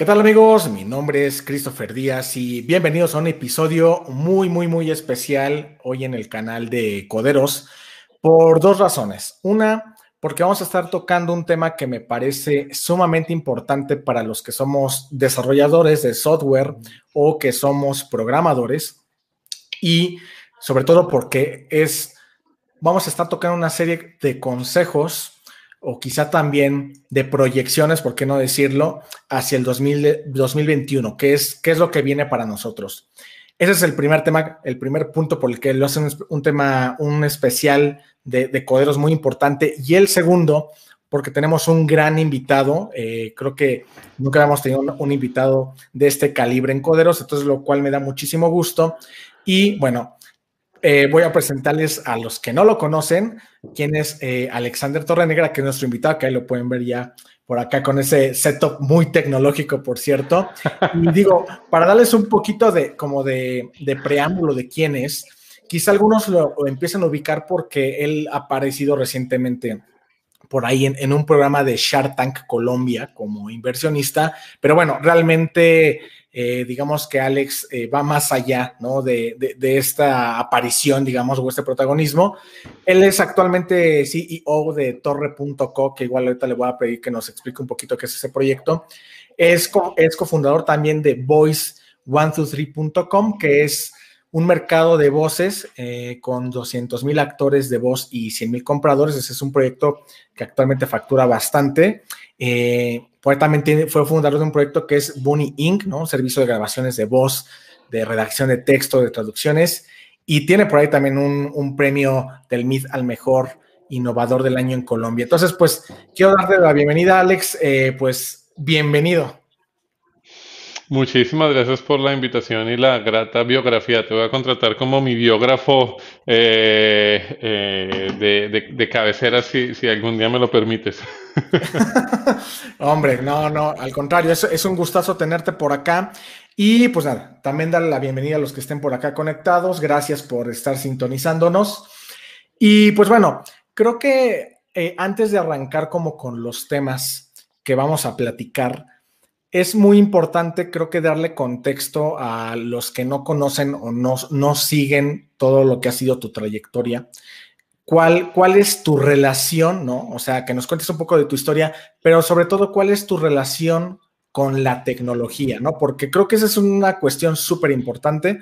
¿Qué tal amigos? Mi nombre es Christopher Díaz y bienvenidos a un episodio muy, muy, muy especial hoy en el canal de Coderos por dos razones. Una, porque vamos a estar tocando un tema que me parece sumamente importante para los que somos desarrolladores de software o que somos programadores y sobre todo porque es, vamos a estar tocando una serie de consejos o quizá también de proyecciones, por qué no decirlo, hacia el 2021, que es, qué es lo que viene para nosotros. Ese es el primer tema, el primer punto por el que lo hacen un tema, un especial de, coderos muy importante. Y el segundo, porque tenemos un gran invitado. Eh, creo que nunca habíamos tenido un, invitado de este calibre en Coderos, entonces lo cual me da muchísimo gusto. Y bueno, eh, voy a presentarles a los que no lo conocen, quién es eh, Alexander Torrenegra, que es nuestro invitado, que ahí lo pueden ver ya por acá con ese setup muy tecnológico, por cierto. Y digo, para darles un poquito de como de, preámbulo de quién es, quizá algunos lo, empiecen a ubicar porque él ha aparecido recientemente por ahí en, un programa de Shark Tank Colombia como inversionista, pero bueno, realmente eh, digamos que Alex eh, va más allá ¿no? de, esta aparición, digamos, o este protagonismo. Él es actualmente CEO de Torre.co, que igual ahorita le voy a pedir que nos explique un poquito qué es ese proyecto. Es, es cofundador también de Voice123.com, que es un mercado de voces eh, con 200 mil actores de voz y 100 mil compradores. Ese es un proyecto que actualmente factura bastante. Eh, también fue fundador de un proyecto que es Bunny Inc., ¿no? Un servicio de grabaciones de voz, de redacción de texto, de traducciones. Y tiene por ahí también un, premio del MIT al mejor innovador del año en Colombia. Entonces, pues quiero darte la bienvenida, Alex. Eh, pues bienvenido. Muchísimas gracias por la invitación y la grata biografía. Te voy a contratar como mi biógrafo eh, eh, de, cabecera si, algún día me lo permites. Hombre, no, no, al contrario, es, es un gustazo tenerte por acá. Y pues nada, también darle la bienvenida a los que estén por acá conectados. Gracias por estar sintonizándonos. Y pues bueno, creo que eh, antes de arrancar como con los temas que vamos a platicar, es muy importante, creo que darle contexto a los que no conocen o no, no siguen todo lo que ha sido tu trayectoria. ¿Cuál, ¿Cuál es tu relación, no? O sea, que nos cuentes un poco de tu historia, pero sobre todo, ¿cuál es tu relación con la tecnología, no? Porque creo que esa es una cuestión súper importante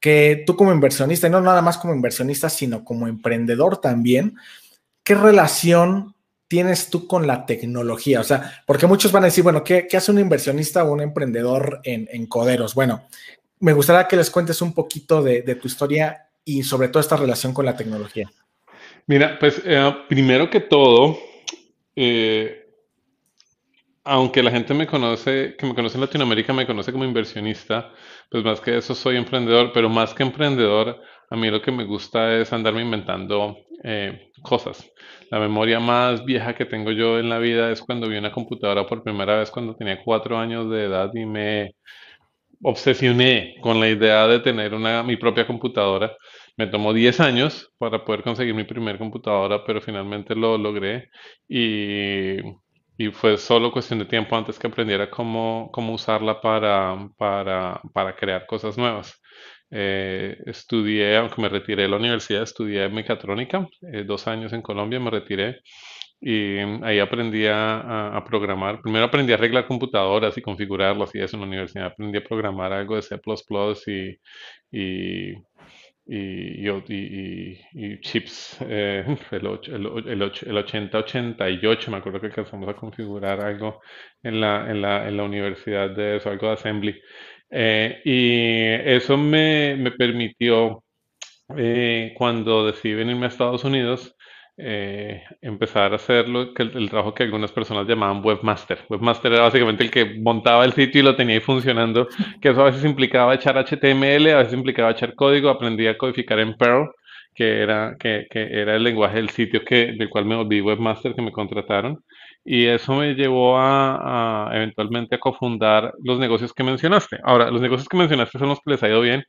que tú como inversionista, y no nada más como inversionista, sino como emprendedor también, ¿qué relación tienes tú con la tecnología? O sea, porque muchos van a decir, bueno, ¿qué, hace un inversionista o un emprendedor en, coderos? Bueno, me gustaría que les cuentes un poquito de, tu historia y sobre todo esta relación con la tecnología. Mira, pues eh, primero que todo, eh, aunque la gente me conoce, que me conoce en Latinoamérica, me conoce como inversionista, pues más que eso soy emprendedor, pero más que emprendedor, a mí lo que me gusta es andarme inventando eh, cosas. La memoria más vieja que tengo yo en la vida es cuando vi una computadora por primera vez cuando tenía cuatro años de edad y me obsesioné con la idea de tener una, mi propia computadora. Me tomó 10 años para poder conseguir mi primer computadora, pero finalmente lo logré y, y fue solo cuestión de tiempo antes que aprendiera cómo, cómo usarla para, para, para crear cosas nuevas. Eh, estudié, aunque me retiré de la universidad, estudié mecatrónica, eh, dos años en Colombia, me retiré y ahí aprendí a, programar. Primero aprendí a arreglar computadoras y configurarlas y eso en la universidad. Aprendí a programar algo de C++ y, y, y, y chips, eh, el, el, el, 8088, me acuerdo que alcanzamos a configurar algo en la, en la, en la universidad de eso, algo de assembly. Eh, y eso me, me permitió, eh, cuando decidí venirme a Estados Unidos, eh, empezar a hacer lo que, el, trabajo que algunas personas llamaban webmaster. Webmaster era básicamente el que montaba el sitio y lo tenía ahí funcionando, que eso a veces implicaba echar HTML, a veces implicaba echar código, aprendí a codificar en Perl, que era, que, que era el lenguaje del sitio que, del cual me volví webmaster, que me contrataron. Y eso me llevó a, eventualmente a cofundar los negocios que mencionaste. Ahora, los negocios que mencionaste son los que les ha ido bien,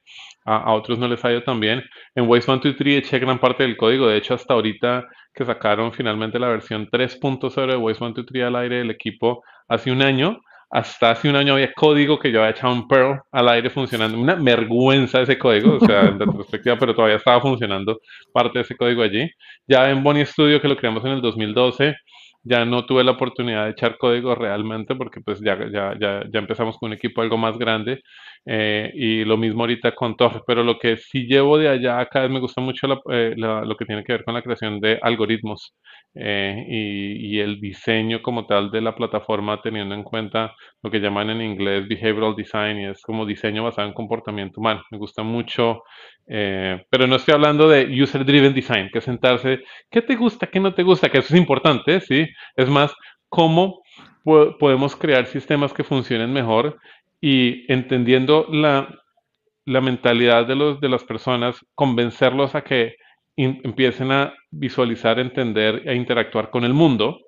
a, otros no les ha ido tan bien. En Waste 123 eché gran parte del código. De hecho, hasta ahorita que sacaron finalmente la versión 3.0 de Waste 123 al aire del equipo hace un año, hasta hace un año había código que yo había echado en Perl al aire funcionando. Una vergüenza ese código, o sea, en retrospectiva, pero todavía estaba funcionando parte de ese código allí. Ya en Bonnie Studio, que lo creamos en el 2012, ya no tuve la oportunidad de echar código realmente porque pues ya, ya, ya, ya empezamos con un equipo algo más grande eh, y lo mismo ahorita con Torre, pero lo que sí llevo de allá vez me gusta mucho eh, lo que tiene que ver con la creación de algoritmos eh, y, y, el diseño como tal de la plataforma teniendo en cuenta lo que llaman en inglés behavioral design y es como diseño basado en comportamiento humano. Me gusta mucho, pero no estoy hablando de user driven design, que sentarse, ¿qué te gusta, qué no te gusta? Que eso es importante, ¿sí? Es más, cómo podemos crear sistemas que funcionen mejor y entendiendo la, la mentalidad de, los, de las personas, convencerlos a que empiecen a visualizar, entender e interactuar con el mundo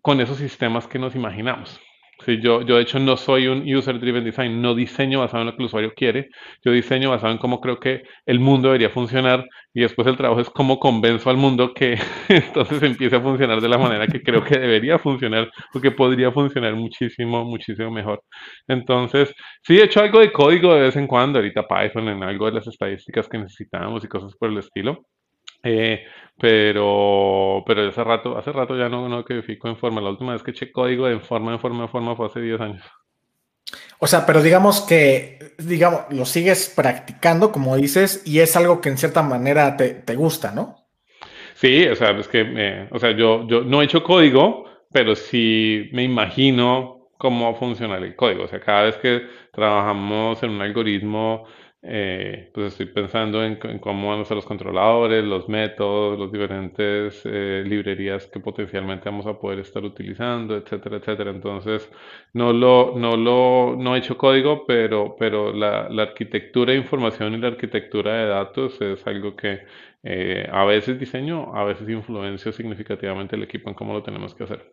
con esos sistemas que nos imaginamos. Sí, yo, yo de hecho no soy un user driven design, no diseño basado en lo que el usuario quiere, yo diseño basado en cómo creo que el mundo debería funcionar y después el trabajo es cómo convenzo al mundo que entonces empiece a funcionar de la manera que creo que debería funcionar o que podría funcionar muchísimo, muchísimo mejor. Entonces, sí he hecho algo de código de vez en cuando, ahorita Python en algo de las estadísticas que necesitamos y cosas por el estilo, eh, pero, pero hace rato, hace rato ya no, no codifico en forma. La última vez que eché código en forma, en forma, en forma fue hace 10 años. O sea, pero digamos que, digamos, lo sigues practicando, como dices, y es algo que en cierta manera te, te gusta, ¿no? Sí, o sea, es que, o sea, yo, yo no he hecho código, pero sí me imagino cómo funciona el código. O sea, cada vez que trabajamos en un algoritmo, eh, pues estoy pensando en, cómo van a ser los controladores, los métodos, las diferentes eh, librerías que potencialmente vamos a poder estar utilizando, etcétera, etcétera. Entonces, no lo, no lo, no he hecho código, pero, pero la, la arquitectura de información y la arquitectura de datos es algo que eh, a veces diseño, a veces influencio significativamente el equipo en cómo lo tenemos que hacer.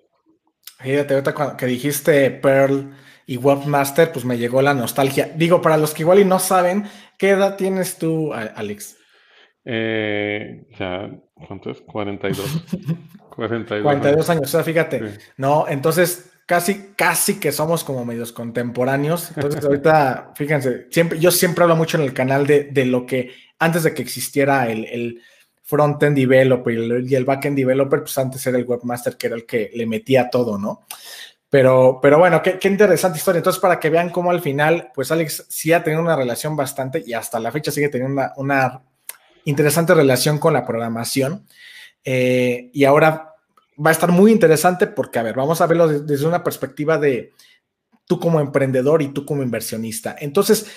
Fíjate, ahorita que dijiste Perl y Webmaster, pues me llegó la nostalgia. Digo, para los que igual y no saben, ¿qué edad tienes tú, Alex? Eh, ya, ¿cuánto es? 42. 42, 42 años. o sea, fíjate. No, entonces casi, casi que somos como medios contemporáneos. Entonces, ahorita, fíjense, siempre, yo siempre hablo mucho en el canal de, de lo que antes de que existiera el, el front-end developer y el, back-end developer, pues antes era el webmaster que era el que le metía todo, ¿no? Pero, pero bueno, qué, interesante historia. Entonces, para que vean cómo al final, pues Alex sí ha tenido una relación bastante y hasta la fecha sigue teniendo una, interesante relación con la programación. Eh, y ahora va a estar muy interesante porque, a ver, vamos a verlo desde una perspectiva de tú como emprendedor y tú como inversionista. Entonces,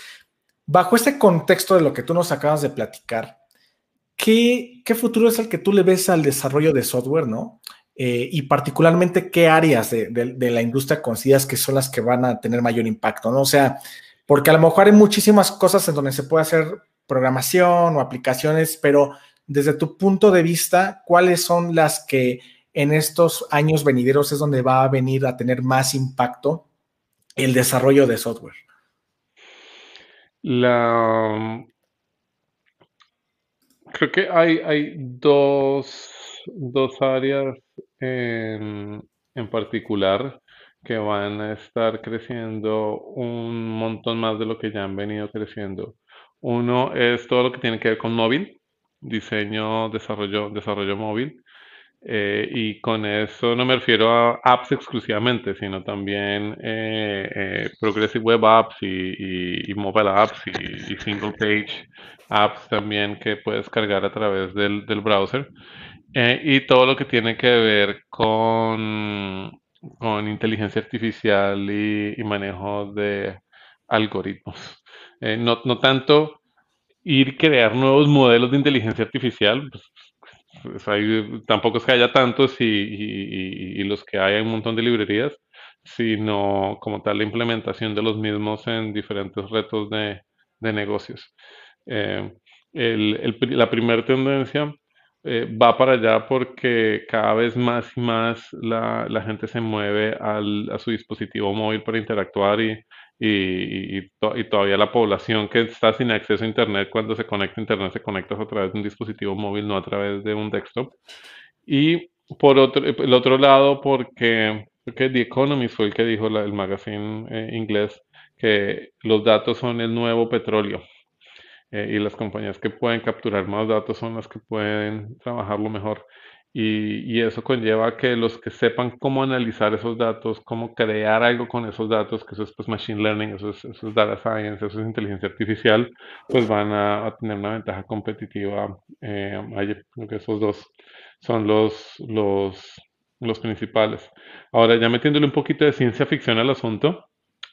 bajo este contexto de lo que tú nos acabas de platicar, ¿qué, futuro es el que tú le ves al desarrollo de software, no? Eh, y particularmente, ¿qué áreas de, la industria consideras que son las que van a tener mayor impacto, no? O sea, porque a lo mejor hay muchísimas cosas en donde se puede hacer programación o aplicaciones, pero desde tu punto de vista, ¿cuáles son las que en estos años venideros es donde va a venir a tener más impacto el desarrollo de software? La, Creo que hay, hay dos, dos áreas en, en particular que van a estar creciendo un montón más de lo que ya han venido creciendo. Uno es todo lo que tiene que ver con móvil, diseño, desarrollo, desarrollo móvil. Eh, y con eso no me refiero a apps exclusivamente, sino también eh, eh, Progressive Web Apps y, Mobile Apps y, Single Page Apps también que puedes cargar a través del, browser. Y todo lo que tiene que ver con, con inteligencia artificial y, manejo de algoritmos. no, no tanto ir crear nuevos modelos de inteligencia artificial, pues, pues tampoco es que haya tantos y, los que hay, hay un montón de librerías, sino como tal la implementación de los mismos en diferentes retos de, negocios. Eh, la primera tendencia eh, va para allá porque cada vez más y más la, gente se mueve a su dispositivo móvil para interactuar y, y, todavía la población que está sin acceso a Internet, cuando se conecta a Internet, se conecta a través de un dispositivo móvil, no a través de un desktop. Y por otro, el otro lado, porque The Economist fue el que dijo el magazine eh, inglés que los datos son el nuevo petróleo. Eh, y las compañías que pueden capturar más datos son las que pueden trabajarlo mejor. Y, eso conlleva que los que sepan cómo analizar esos datos, cómo crear algo con esos datos, que eso es pues, machine learning, eso es, data science, eso es inteligencia artificial, pues van a, tener una ventaja competitiva. Eh, creo esos dos son los, los, los principales. Ahora, ya metiéndole un poquito de ciencia ficción al asunto,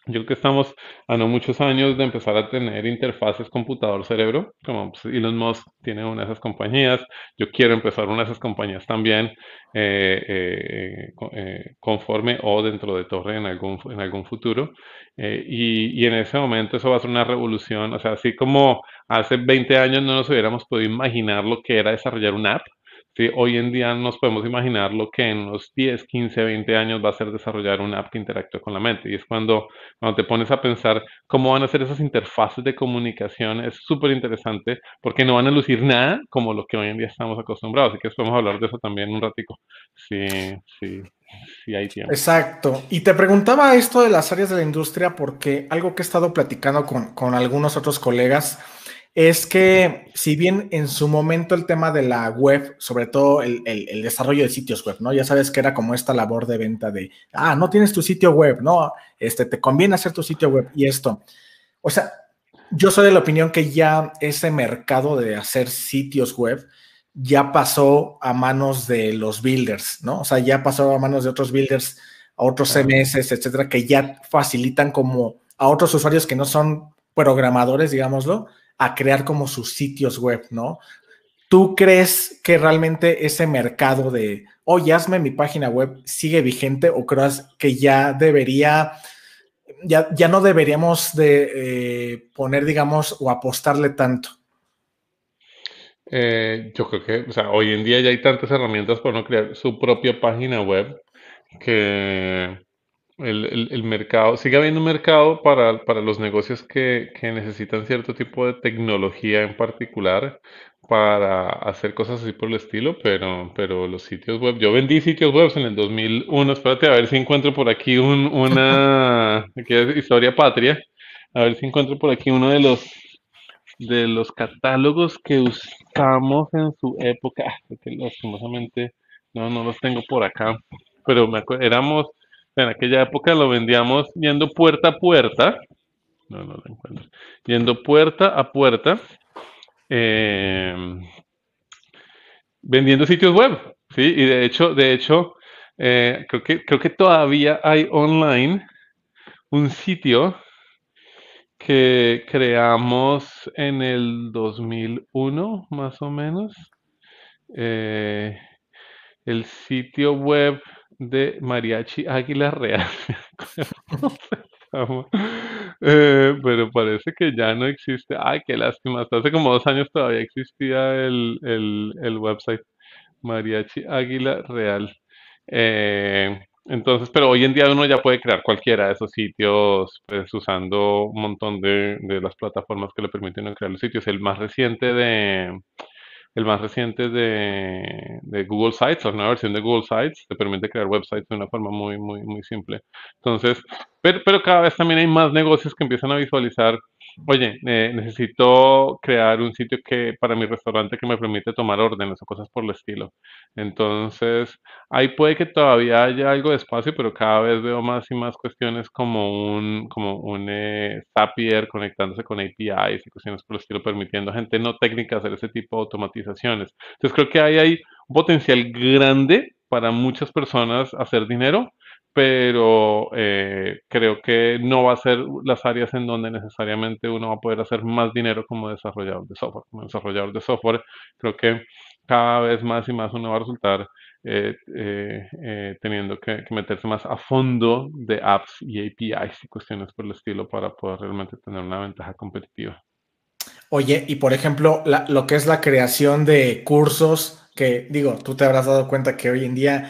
yo creo que estamos a no muchos años de empezar a tener interfaces computador-cerebro, como pues, Elon Musk tiene una de esas compañías, yo quiero empezar una de esas compañías también, eh, eh, eh, conforme o dentro de Torre en algún, en algún futuro. y, y en ese momento eso va a ser una revolución, o sea, así como hace 20 años no nos hubiéramos podido imaginar lo que era desarrollar una app, hoy en día nos podemos imaginar lo que en unos 10, 15, 20 años va a ser desarrollar una app que interactúe con la mente. Y es cuando, cuando te pones a pensar cómo van a ser esas interfaces de comunicación, es súper interesante porque no van a lucir nada como lo que hoy en día estamos acostumbrados. Así que podemos hablar de eso también un ratico. Sí, sí. Sí, hay tiempo. Exacto. Y te preguntaba esto de las áreas de la industria porque algo que he estado platicando con, con algunos otros colegas, es que si bien en su momento el tema de la web, sobre todo el, desarrollo de sitios web, ¿no? Ya sabes que era como esta labor de venta de, ah, no tienes tu sitio web, ¿no? Este, te conviene hacer tu sitio web y esto. O sea, yo soy de la opinión que ya ese mercado de hacer sitios web ya pasó a manos de los builders, ¿no? O sea, ya pasó a manos de otros builders, a otros CMS, etcétera, que ya facilitan como a otros usuarios que no son programadores, digámoslo, a crear como sus sitios web, ¿no? ¿Tú crees que realmente ese mercado de, oye, hazme mi página web sigue vigente o crees que ya debería, ya, ya no deberíamos de eh, poner, digamos, o apostarle tanto? Eh, yo creo que, o sea, hoy en día ya hay tantas herramientas para no crear su propia página web que el, mercado, sigue habiendo un mercado para, para los negocios que, que, necesitan cierto tipo de tecnología en particular para hacer cosas así por el estilo, pero, pero los sitios web, yo vendí sitios web en el 2001, espérate a ver si encuentro por aquí un, una historia patria, a ver si encuentro por aquí uno de los de los catálogos que usamos en su época, ah, porque lastimosamente no, no los tengo por acá, pero me acuerdo, éramos en aquella época lo vendíamos yendo puerta a puerta. No, no lo encuentro. Yendo puerta a puerta. Em, vendiendo sitios web. Sí, y de hecho, de hecho, eh, creo que, creo que todavía hay online un sitio que creamos en el 2001, más o menos. Eh, el sitio web de Mariachi Águila Real. Eh, pero parece que ya no existe. Ay, qué lástima. Hasta hace como dos años todavía existía el, website Mariachi Águila Real. Eh, entonces, pero hoy en día uno ya puede crear cualquiera de esos sitios pues, usando un montón de, de las plataformas que le permiten crear los sitios. El más reciente de, el más reciente de, Google Sites, la nueva versión de Google Sites, te permite crear websites de una forma muy, muy, muy simple. Entonces, pero, pero cada vez también hay más negocios que empiezan a visualizar Oye, eh, necesito crear un sitio que para mi restaurante que me permite tomar órdenes o cosas por el estilo. Entonces, ahí puede que todavía haya algo de espacio, pero cada vez veo más y más cuestiones como un, como un eh, Zapier conectándose con APIs y cuestiones por el estilo, permitiendo a gente no técnica hacer ese tipo de automatizaciones. Entonces, creo que ahí hay un potencial grande para muchas personas hacer dinero pero eh, creo que no va a ser las áreas en donde necesariamente uno va a poder hacer más dinero como desarrollador de software. Como desarrollador de software, creo que cada vez más y más uno va a resultar eh, eh, teniendo que, meterse más a fondo de apps y APIs y cuestiones por el estilo para poder realmente tener una ventaja competitiva. Oye, y por ejemplo, lo que es la creación de cursos, que digo, tú te habrás dado cuenta que hoy en día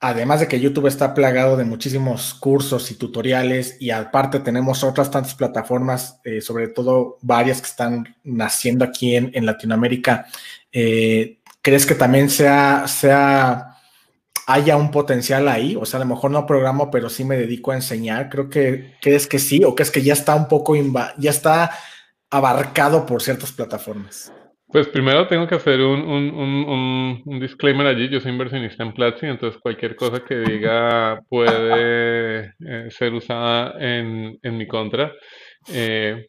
además de que YouTube está plagado de muchísimos cursos y tutoriales y aparte tenemos otras tantas plataformas, eh, sobre todo varias que están naciendo aquí en, Latinoamérica, eh, ¿crees que también sea, sea haya un potencial ahí? O sea, a lo mejor no programo, pero sí me dedico a enseñar. Creo que crees que sí, o que es que ya está un poco, ya está abarcado por ciertas plataformas. Pues primero tengo que hacer un, disclaimer allí. Yo soy inversionista en Platzi, entonces cualquier cosa que diga puede eh, ser usada en, mi contra. Eh,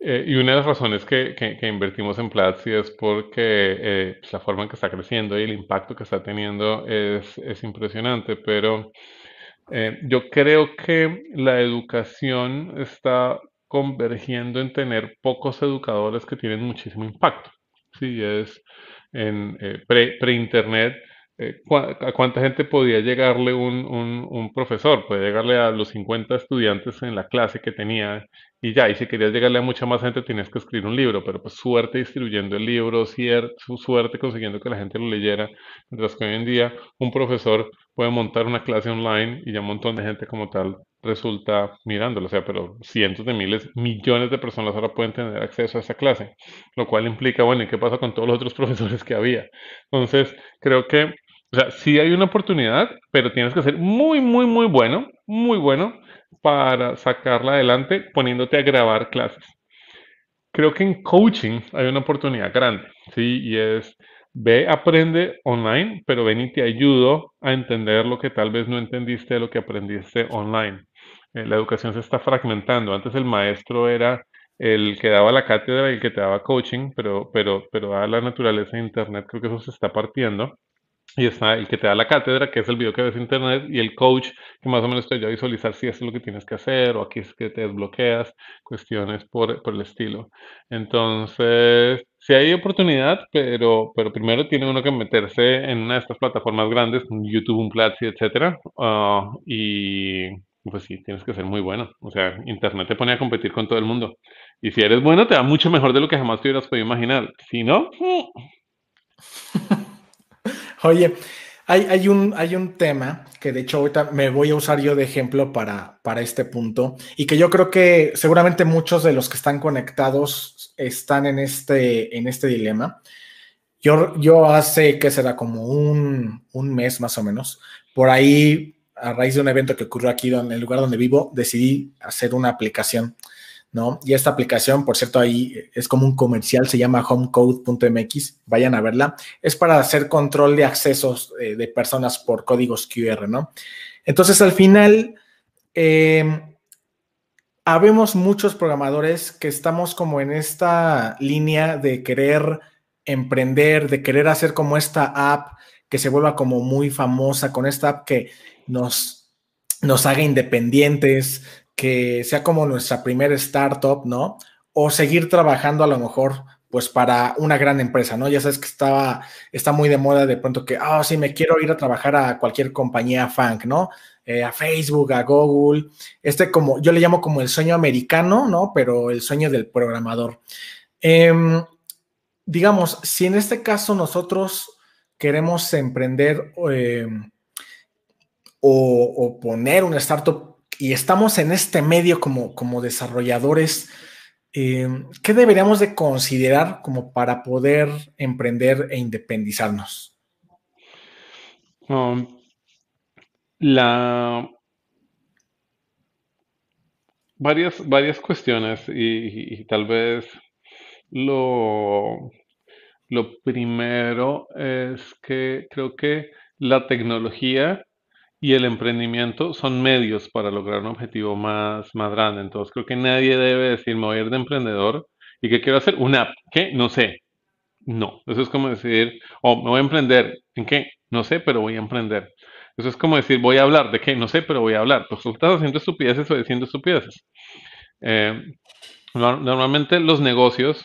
eh, y una de las razones que, invertimos en Platzi es porque pues, la forma en que está creciendo y el impacto que está teniendo es, es impresionante, pero yo creo que la educación está convergiendo en tener pocos educadores que tienen muchísimo impacto. Sí, es en eh, pre-internet. Eh, ¿A cuánta gente podía llegarle un, un, profesor? Puede llegarle a los 50 estudiantes en la clase que tenía y ya, y si querías llegarle a mucha más gente tienes que escribir un libro, pero pues suerte distribuyendo el libro, su suerte consiguiendo que la gente lo leyera, mientras que hoy en día un profesor puede montar una clase online y ya un montón de gente como tal resulta mirándolo, o sea, pero cientos de miles, millones de personas ahora pueden tener acceso a esa clase, lo cual implica, bueno, ¿y qué pasa con todos los otros profesores que había? Entonces, creo que, o sea, sí hay una oportunidad, pero tienes que ser muy, muy, muy bueno, muy bueno para sacarla adelante poniéndote a grabar clases. Creo que en coaching hay una oportunidad grande, ¿sí? Y es Ve, aprende online, pero ven y te ayudo a entender lo que tal vez no entendiste de lo que aprendiste online. Eh, la educación se está fragmentando. Antes el maestro era el que daba la cátedra y el que te daba coaching, pero, pero, pero a la naturaleza de Internet creo que eso se está partiendo. Y está el que te da la cátedra, que es el video que ves en internet, y el coach, que más o menos te ayuda a visualizar si es lo que tienes que hacer, o aquí es que te desbloqueas, cuestiones por, por el estilo. Entonces, sí hay oportunidad, pero, pero primero tiene uno que meterse en una de estas plataformas grandes, YouTube, un Platzi, etcétera, ah, y pues sí, tienes que ser muy bueno. O sea, Internet te pone a competir con todo el mundo. Y si eres bueno, te da mucho mejor de lo que jamás te hubieras podido imaginar. Si no... Oye, hay, un, hay un tema que de hecho ahorita me voy a usar yo de ejemplo para, para este punto y que yo creo que seguramente muchos de los que están conectados están en este, en este dilema. Yo, yo hace que será como un, un mes más o menos, por ahí, a raíz de un evento que ocurrió aquí en el lugar donde vivo, decidí hacer una aplicación ¿no? Y esta aplicación, por cierto, ahí es como un comercial, se llama homecode.mx, vayan a verla. Es para hacer control de accesos eh, de personas por códigos QR, ¿no? Entonces, al final, em, habemos muchos programadores que estamos como en esta línea de querer emprender, de querer hacer como esta app que se vuelva como muy famosa, con esta app que nos, nos haga independientes, que sea como nuestra primera startup, ¿no? O seguir trabajando a lo mejor pues para una gran empresa, ¿no? Ya sabes que estaba, está muy de moda de pronto que, ah, sí, me quiero ir a trabajar a cualquier compañía funk, ¿no? Eh, a Facebook, a Google, este como, yo le llamo como el sueño americano, ¿no? Pero el sueño del programador. Em, digamos, si en este caso nosotros queremos emprender em, o, o, poner una startup y estamos en este medio como, como desarrolladores, eh, ¿qué deberíamos de considerar como para poder emprender e independizarnos? Um, la varias, varias cuestiones y, tal vez lo, lo primero es que creo que la tecnología y el emprendimiento son medios para lograr un objetivo más, más grande. Entonces creo que nadie debe decir, me voy a ir de emprendedor y que quiero hacer una app. ¿Qué? No sé. No. Eso es como decir, oh, me voy a emprender. ¿En qué? No sé, pero voy a emprender. Eso es como decir, voy a hablar. ¿De qué? No sé, pero voy a hablar. Pues tú estás haciendo estupideces o diciendo estupideces. Eh, normalmente los negocios,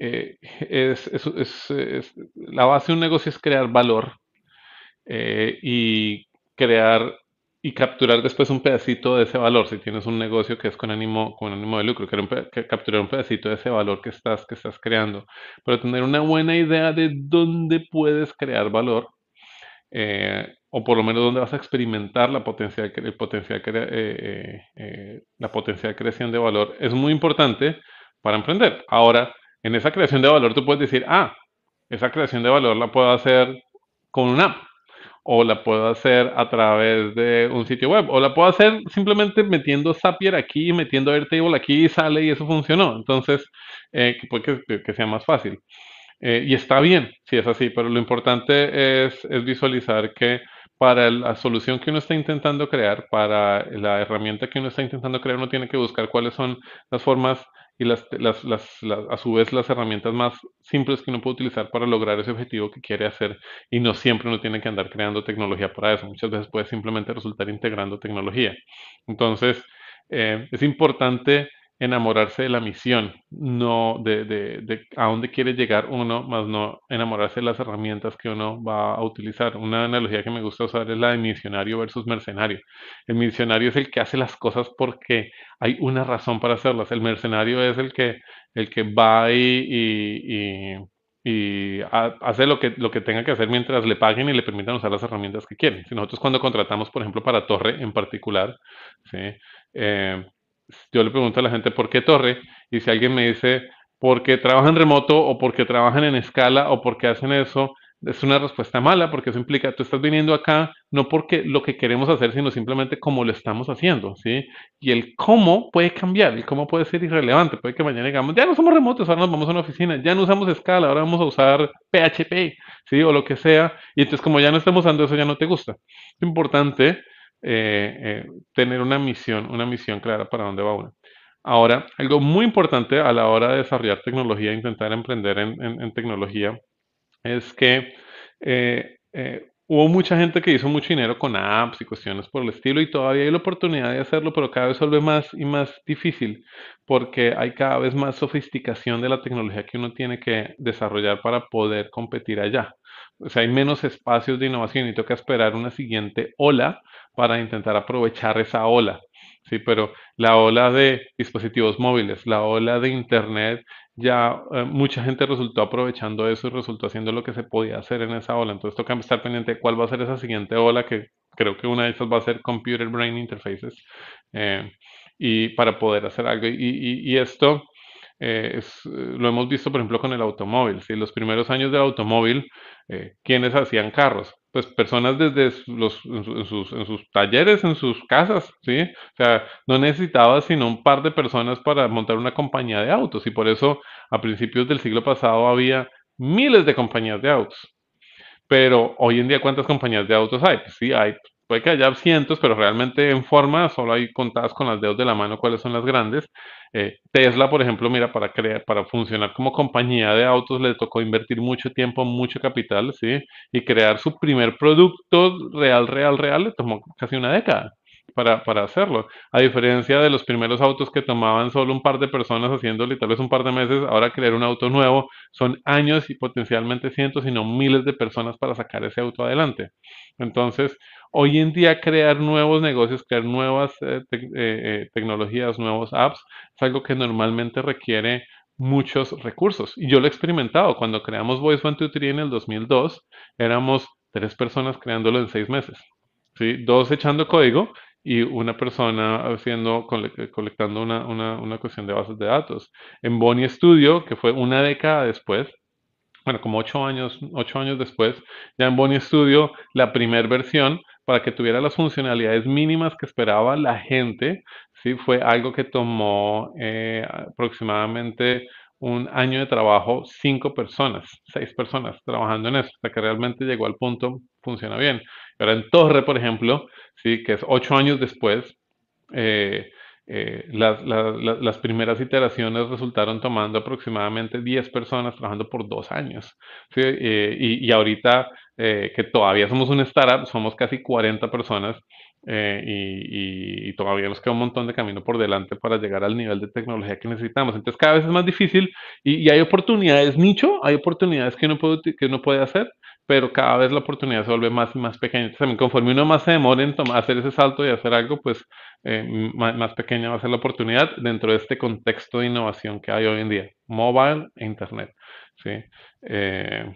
eh, es, la base de un negocio es crear valor. Eh, y crear y capturar después un pedacito de ese valor. Si tienes un negocio que es con ánimo, con ánimo de lucro, que capturar un pedacito de ese valor que estás, que estás creando. Pero tener una buena idea de dónde puedes crear valor, eh, o por lo menos dónde vas a experimentar la potencial, el potencial, eh, eh, la potencial creación de valor, es muy importante para emprender. Ahora, en esa creación de valor tú puedes decir, ah, esa creación de valor la puedo hacer con una app o la puedo hacer a través de un sitio web, o la puedo hacer simplemente metiendo Zapier aquí, metiendo Airtable aquí y sale y eso funcionó. Entonces, eh, que sea más fácil. Eh, y está bien si es así, pero lo importante es, es visualizar que para la solución que uno está intentando crear, para la herramienta que uno está intentando crear, uno tiene que buscar cuáles son las formas y las, las, las, a su vez las herramientas más simples que uno puede utilizar para lograr ese objetivo que quiere hacer y no siempre uno tiene que andar creando tecnología para eso. Muchas veces puede simplemente resultar integrando tecnología. Entonces, eh, es importante enamorarse de la misión, no de, de, de, a dónde quiere llegar uno, más no enamorarse de las herramientas que uno va a utilizar. Una analogía que me gusta usar es la de misionario versus mercenario. El misionario es el que hace las cosas porque hay una razón para hacerlas. El mercenario es el que, el que va y, y, y, hace lo que, lo que tenga que hacer mientras le paguen y le permitan usar las herramientas que quieren. Si nosotros cuando contratamos, por ejemplo, para Torre en particular, ¿sí? Eh, yo le pregunto a la gente por qué torre y si alguien me dice porque trabajan remoto o porque trabajan en escala o porque hacen eso, es una respuesta mala porque eso implica tú estás viniendo acá no porque lo que queremos hacer, sino simplemente cómo lo estamos haciendo, ¿sí? Y el cómo puede cambiar, el cómo puede ser irrelevante, puede que mañana digamos, ya no somos remotos, ahora nos vamos a una oficina, ya no usamos escala, ahora vamos a usar PHP, ¿sí? O lo que sea, y entonces como ya no estamos usando eso, ya no te gusta. Es importante eh, eh, tener una misión, una misión clara para dónde va uno. Ahora, algo muy importante a la hora de desarrollar tecnología, intentar emprender en, tecnología, es que eh, hubo mucha gente que hizo mucho dinero con apps y cuestiones por el estilo y todavía hay la oportunidad de hacerlo, pero cada vez se vuelve más y más difícil porque hay cada vez más sofisticación de la tecnología que uno tiene que desarrollar para poder competir allá. O sea, hay menos espacios de innovación y toca esperar una siguiente ola para intentar aprovechar esa ola. Sí, pero la ola de dispositivos móviles, la ola de Internet, ya eh, mucha gente resultó aprovechando eso y resultó haciendo lo que se podía hacer en esa ola. Entonces toca estar pendiente de cuál va a ser esa siguiente ola, que creo que una de esas va a ser Computer Brain Interfaces, eh, y para poder hacer algo. y esto eh, lo hemos visto, por ejemplo, con el automóvil. ¿sí? Los primeros años del automóvil, eh, ¿quiénes hacían carros? Pues personas desde sus, sus talleres, en sus casas, ¿sí? O sea, no necesitaba sino un par de personas para montar una compañía de autos. Y por eso, a principios del siglo pasado, había miles de compañías de autos. Pero hoy en día, ¿cuántas compañías de autos hay? Sí, hay Puede que haya cientos, pero realmente en forma solo hay contadas con las dedos de la mano cuáles son las grandes. Eh, Tesla, por ejemplo, mira, para crear, para funcionar como compañía de autos le tocó invertir mucho tiempo, mucho capital, ¿sí? Y crear su primer producto real, real, real le tomó casi una década para, para hacerlo. A diferencia de los primeros autos que tomaban solo un par de personas haciéndolo y tal vez un par de meses, ahora crear un auto nuevo son años y potencialmente cientos, y no miles de personas para sacar ese auto adelante. Entonces, Hoy en día crear nuevos negocios, crear nuevas eh, eh, eh, tecnologías, nuevos apps, es algo que normalmente requiere muchos recursos. Y yo lo he experimentado. Cuando creamos Voice One Two Three en el 2002, éramos tres personas creándolo en seis meses. ¿sí? Dos echando código y una persona haciendo, colectando una, una, una cuestión de bases de datos. En Bonnie Studio, que fue una década después, bueno, como ocho años, ocho años después, ya en Bonnie Studio, la primera versión, para que tuviera las funcionalidades mínimas que esperaba la gente, ¿sí? fue algo que tomó eh, aproximadamente un año de trabajo, cinco personas, seis personas trabajando en eso, hasta que realmente llegó al punto, funciona bien. Ahora en Torre, por ejemplo, sí, que es ocho años después, eh, eh, las, las, primeras iteraciones resultaron tomando aproximadamente 10 personas trabajando por dos años. Eh, y, y, ahorita que todavía somos una startup, somos casi 40 personas y, y, todavía nos queda un montón de camino por delante para llegar al nivel de tecnología que necesitamos. Entonces cada vez es más difícil y, hay oportunidades nicho, hay oportunidades que uno puede, que uno puede hacer, pero cada vez la oportunidad se vuelve más y más pequeña. También conforme uno más se demore en tomar, hacer ese salto y hacer algo, pues eh, más, pequeña va a ser la oportunidad dentro de este contexto de innovación que hay hoy en día, mobile e internet. ¿sí? Eh,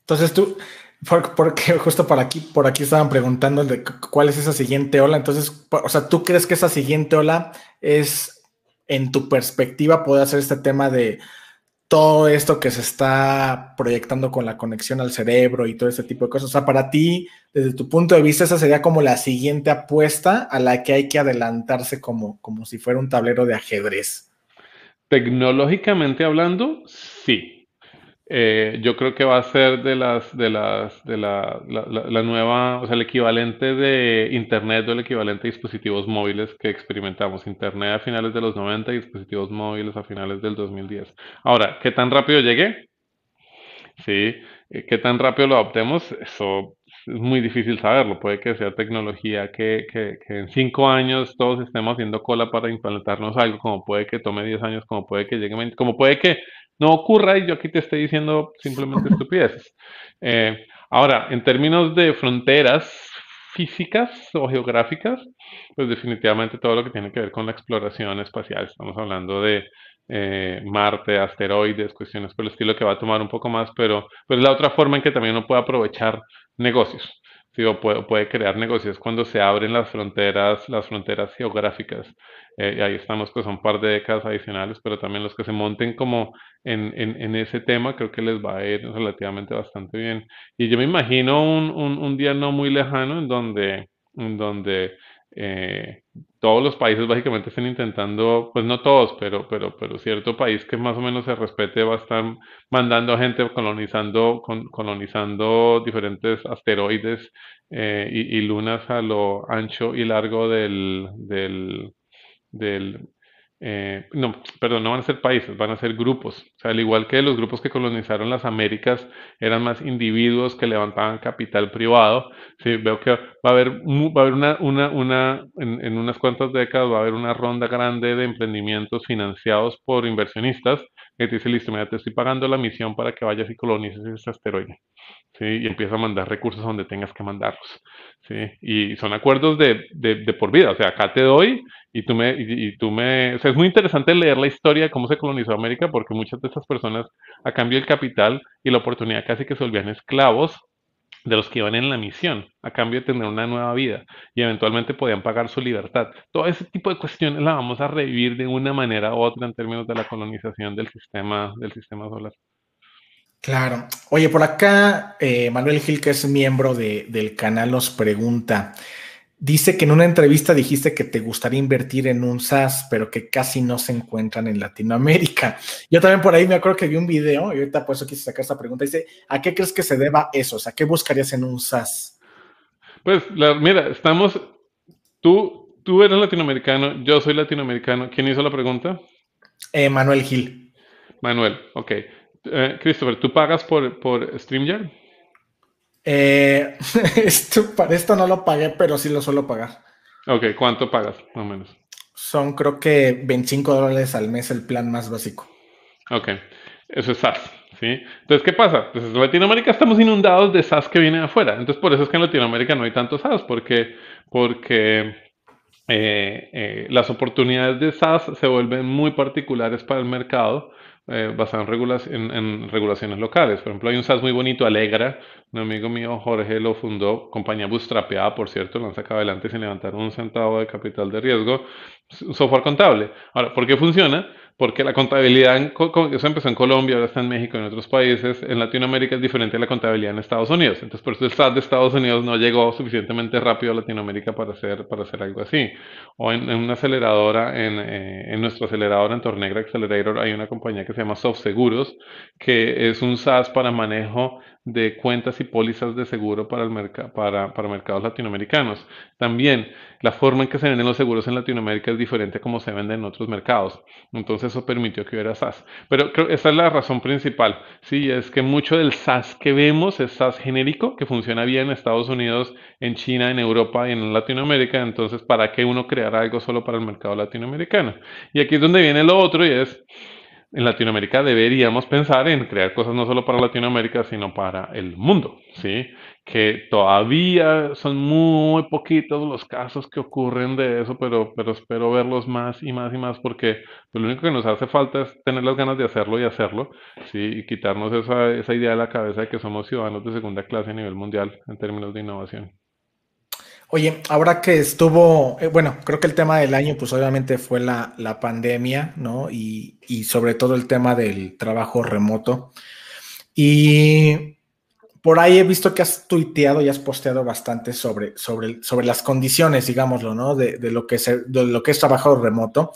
Entonces tú, porque justo por aquí, por aquí estaban preguntando de cuál es esa siguiente ola. Entonces, o sea, ¿tú crees que esa siguiente ola es, en tu perspectiva, puede hacer este tema de todo esto que se está proyectando con la conexión al cerebro y todo ese tipo de cosas. O sea, para ti, desde tu punto de vista, esa sería como la siguiente apuesta a la que hay que adelantarse como, como si fuera un tablero de ajedrez. Tecnológicamente hablando, sí. Eh, yo creo que va a ser de las, de las, de la, la, nueva, o sea, el equivalente de Internet o el equivalente de dispositivos móviles que experimentamos. Internet a finales de los 90 y dispositivos móviles a finales del 2010. Ahora, ¿qué tan rápido llegué? Sí, eh, ¿qué tan rápido lo adoptemos? Eso es muy difícil saberlo. Puede que sea tecnología que, que, que, en cinco años todos estemos haciendo cola para implantarnos algo, como puede que tome 10 años, como puede que llegue 20, como puede que no ocurra y yo aquí te estoy diciendo simplemente estupideces. Eh, ahora, en términos de fronteras físicas o geográficas, pues definitivamente todo lo que tiene que ver con la exploración espacial, estamos hablando de eh, Marte, asteroides, cuestiones por el estilo que va a tomar un poco más, pero, pero es la otra forma en que también uno puede aprovechar negocios. Sí, o puede, puede, crear negocios cuando se abren las fronteras, las fronteras geográficas. Eh, y ahí estamos, que son un par de décadas adicionales, pero también los que se monten como en, en, en, ese tema, creo que les va a ir relativamente bastante bien. Y yo me imagino un, un, un día no muy lejano en donde, en donde eh, todos los países básicamente están intentando, pues no todos, pero, pero, pero cierto país que más o menos se respete va a estar mandando a gente colonizando, colonizando diferentes asteroides eh, y, y, lunas a lo ancho y largo del, del, del eh, no, perdón, no van a ser países, van a ser grupos. O sea, al igual que los grupos que colonizaron las Américas eran más individuos que levantaban capital privado, sí, veo que va a haber, va a haber una, una, una en, en, unas cuantas décadas va a haber una ronda grande de emprendimientos financiados por inversionistas que te dice, listo, mira, te estoy pagando la misión para que vayas y colonices ese asteroide. ¿sí? Y empieza a mandar recursos donde tengas que mandarlos. ¿sí? Y son acuerdos de, de, por vida. O sea, acá te doy y tú me, y, tú me, o sea, es muy interesante leer la historia de cómo se colonizó América, porque muchas de estas personas, a cambio del capital y la oportunidad, casi que se volvían esclavos de los que iban en la misión, a cambio de tener una nueva vida, y eventualmente podían pagar su libertad. Todo ese tipo de cuestiones la vamos a revivir de una manera u otra en términos de la colonización del sistema, del sistema solar. Claro. Oye, por acá eh, Manuel Gil, que es miembro de, del canal, nos pregunta, Dice que en una entrevista dijiste que te gustaría invertir en un SaaS, pero que casi no se encuentran en Latinoamérica. Yo también por ahí me acuerdo que vi un video y ahorita por eso quise sacar esta pregunta. Dice, ¿a qué crees que se deba eso? O sea, ¿qué buscarías en un SaaS? Pues, mira, estamos, tú, tú eres latinoamericano, yo soy latinoamericano. ¿Quién hizo la pregunta? Eh, Manuel Gil. Manuel, ok. Eh, Christopher, ¿tú pagas por, por StreamYard? Eh, esto, para esto no lo pagué, pero sí lo suelo pagar. Ok, ¿cuánto pagas, más o menos? Son creo que 25 dólares al mes el plan más básico. Ok, eso es SaaS, ¿sí? Entonces, ¿qué pasa? Pues en Latinoamérica estamos inundados de SaaS que viene de afuera. Entonces, por eso es que en Latinoamérica no hay tanto SaaS, porque, porque eh, eh, las oportunidades de SaaS se vuelven muy particulares para el mercado eh, basado en, en, regulaciones locales. Por ejemplo, hay un SaaS muy bonito, Alegra. Un amigo mío, Jorge, lo fundó, compañía bootstrapeada, por cierto, lo han sacado adelante sin levantar un centavo de capital de riesgo. Software contable. Ahora, ¿por qué funciona? Porque la contabilidad, eso empezó en Colombia, ahora está en México en otros países, en Latinoamérica es diferente a la contabilidad en Estados Unidos. Entonces, por eso el SAT de Estados Unidos no llegó suficientemente rápido a Latinoamérica para hacer, para hacer algo así. O en, una aceleradora, en, eh, en nuestro acelerador, en Tornegra Accelerator, hay una compañía que se llama SoftSeguros, que es un SaaS para manejo de cuentas y pólizas de seguro para, el para, para mercados latinoamericanos. También la forma en que se venden los seguros en Latinoamérica es diferente a como se venden en otros mercados. Entonces eso permitió que hubiera SaaS. Pero creo esa es la razón principal. Sí, es que mucho del SaaS que vemos es SaaS genérico, que funciona bien en Estados Unidos, en China, en Europa y en Latinoamérica. Entonces, ¿para qué uno crear algo solo para el mercado latinoamericano? Y aquí es donde viene lo otro y es en Latinoamérica deberíamos pensar en crear cosas no solo para Latinoamérica, sino para el mundo, ¿sí? Que todavía son muy poquitos los casos que ocurren de eso, pero, pero espero verlos más y más y más porque lo único que nos hace falta es tener las ganas de hacerlo y hacerlo, ¿sí? Y quitarnos esa, esa idea de la cabeza de que somos ciudadanos de segunda clase a nivel mundial en términos de innovación. Oye, ahora que estuvo, eh, bueno, creo que el tema del año, pues obviamente fue la, la pandemia, ¿no? Y, y, sobre todo el tema del trabajo remoto. Y por ahí he visto que has tuiteado y has posteado bastante sobre, sobre, sobre las condiciones, digámoslo, ¿no? De, de lo que es, de lo que es trabajo remoto.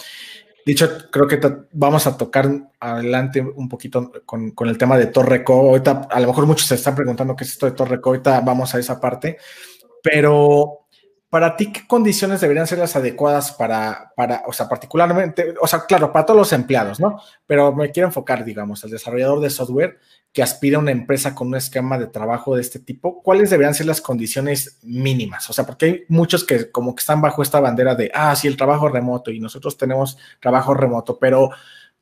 Dicho, creo que vamos a tocar adelante un poquito con, con, el tema de Torreco. Ahorita, a lo mejor muchos se están preguntando qué es esto de Torreco. Ahorita vamos a esa parte. Pero para ti, ¿qué condiciones deberían ser las adecuadas para, para, o sea, particularmente, o sea, claro, para todos los empleados, ¿no? Pero me quiero enfocar, digamos, al desarrollador de software que aspira a una empresa con un esquema de trabajo de este tipo, ¿cuáles deberían ser las condiciones mínimas? O sea, porque hay muchos que como que están bajo esta bandera de, ah, sí, el trabajo remoto y nosotros tenemos trabajo remoto, pero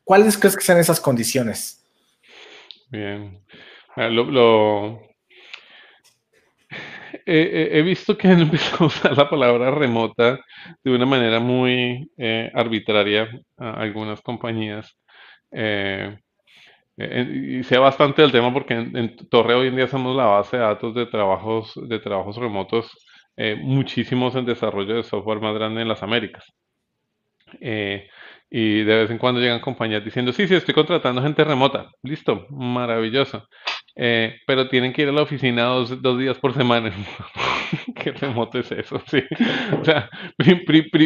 ¿cuáles crees que sean esas condiciones? Bien. Lo, lo, he visto que han empezado a usar la palabra remota de una manera muy eh, arbitraria a algunas compañías. Eh, y sé bastante del tema porque en, Torre hoy en día somos la base de datos de trabajos, de trabajos remotos, eh, muchísimos en desarrollo de software más grande en las Américas. Y de vez en cuando llegan compañías diciendo, sí, sí, estoy contratando gente remota. Listo, maravilloso. Eh, pero tienen que ir a la oficina dos, dos días por semana. ¿Qué remoto es eso? Sí. O sea,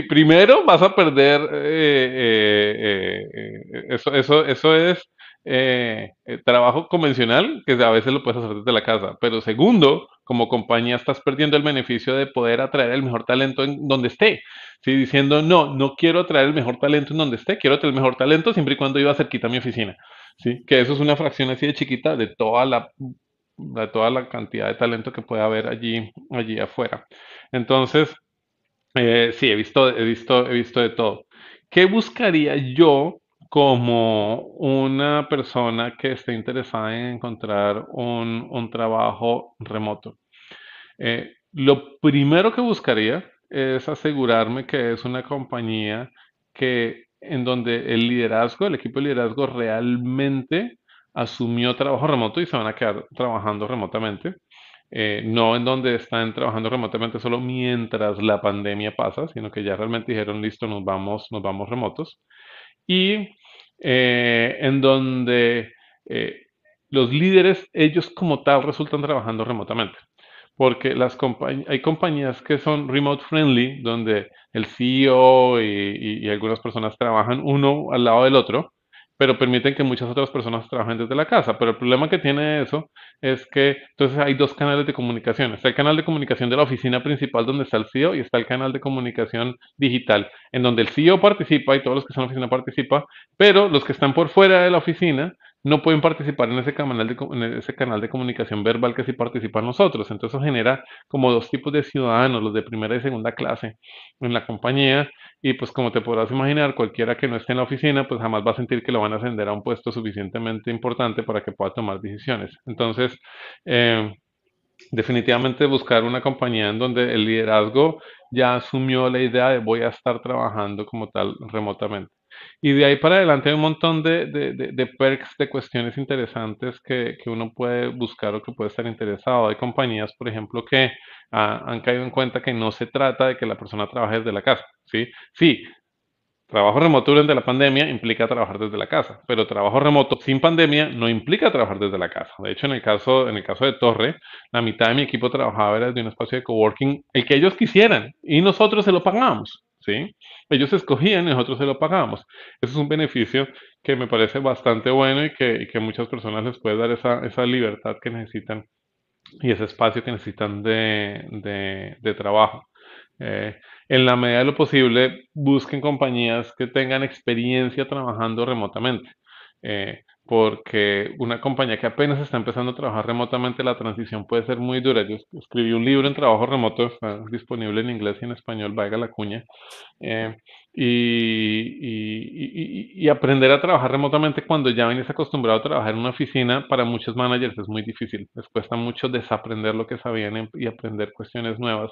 primero vas a perder eh, eh, eso, eso, eso es trabajo convencional, que a veces lo puedes hacer desde la casa. Pero segundo, como compañía estás perdiendo el beneficio de poder atraer el mejor talento en donde esté. ¿sí? Diciendo, no, no quiero atraer el mejor talento en donde esté, quiero tener el mejor talento siempre y cuando iba cerquita a mi oficina. ¿sí? Que eso es una fracción así de chiquita de toda la, de toda la cantidad de talento que puede haber allí, allí afuera. Entonces, eh, sí, he visto, he visto, he visto de todo. ¿Qué buscaría yo como una persona que esté interesada en encontrar un, un trabajo remoto? Eh, lo primero que buscaría es asegurarme que es una compañía que en donde el liderazgo, el equipo de liderazgo realmente asumió trabajo remoto y se van a quedar trabajando remotamente. Eh, no en donde están trabajando remotamente solo mientras la pandemia pasa, sino que ya realmente dijeron, listo, nos vamos, nos vamos remotos. Y eh, en donde eh, los líderes, ellos como tal, resultan trabajando remotamente. Porque las hay compañías que son remote friendly, donde el CEO y, algunas personas trabajan uno al lado del otro, pero permiten que muchas otras personas trabajen desde la casa. Pero el problema que tiene eso es que entonces hay dos canales de comunicación. Está el canal de comunicación de la oficina principal donde está el CEO y está el canal de comunicación digital, en donde el CEO participa y todos los que están en la oficina participan, pero los que están por fuera de la oficina no pueden participar en ese canal de, ese canal de comunicación verbal que sí participan nosotros. Entonces eso genera como dos tipos de ciudadanos, los de primera y segunda clase en la compañía. Y pues como te podrás imaginar, cualquiera que no esté en la oficina, pues jamás va a sentir que lo van a ascender a un puesto suficientemente importante para que pueda tomar decisiones. Entonces, eh, definitivamente buscar una compañía en donde el liderazgo ya asumió la idea de voy a estar trabajando como tal remotamente. Y de ahí para adelante hay un montón de, de, de, perks, de cuestiones interesantes que, que, uno puede buscar o que puede estar interesado. Hay compañías, por ejemplo, que ah, han caído en cuenta que no se trata de que la persona trabaje desde la casa. Sí, sí, trabajo remoto durante la pandemia implica trabajar desde la casa, pero trabajo remoto sin pandemia no implica trabajar desde la casa. De hecho, en el caso, en el caso de Torre, la mitad de mi equipo trabajaba desde un espacio de coworking, el que ellos quisieran, y nosotros se lo pagamos. ¿Sí? Ellos escogían y nosotros se lo pagamos. Eso es un beneficio que me parece bastante bueno y que, y que muchas personas les puede dar esa, esa libertad que necesitan y ese espacio que necesitan de, de, trabajo. Eh, en la medida de lo posible, busquen compañías que tengan experiencia trabajando remotamente. Eh, porque una compañía que apenas está empezando a trabajar remotamente, la transición puede ser muy dura. Yo escribí un libro en trabajo remoto, está disponible en inglés y en español, valga la cuña, eh, y, y, aprender a trabajar remotamente cuando ya vienes acostumbrado a trabajar en una oficina, para muchos managers es muy difícil. Les cuesta mucho desaprender lo que sabían y aprender cuestiones nuevas.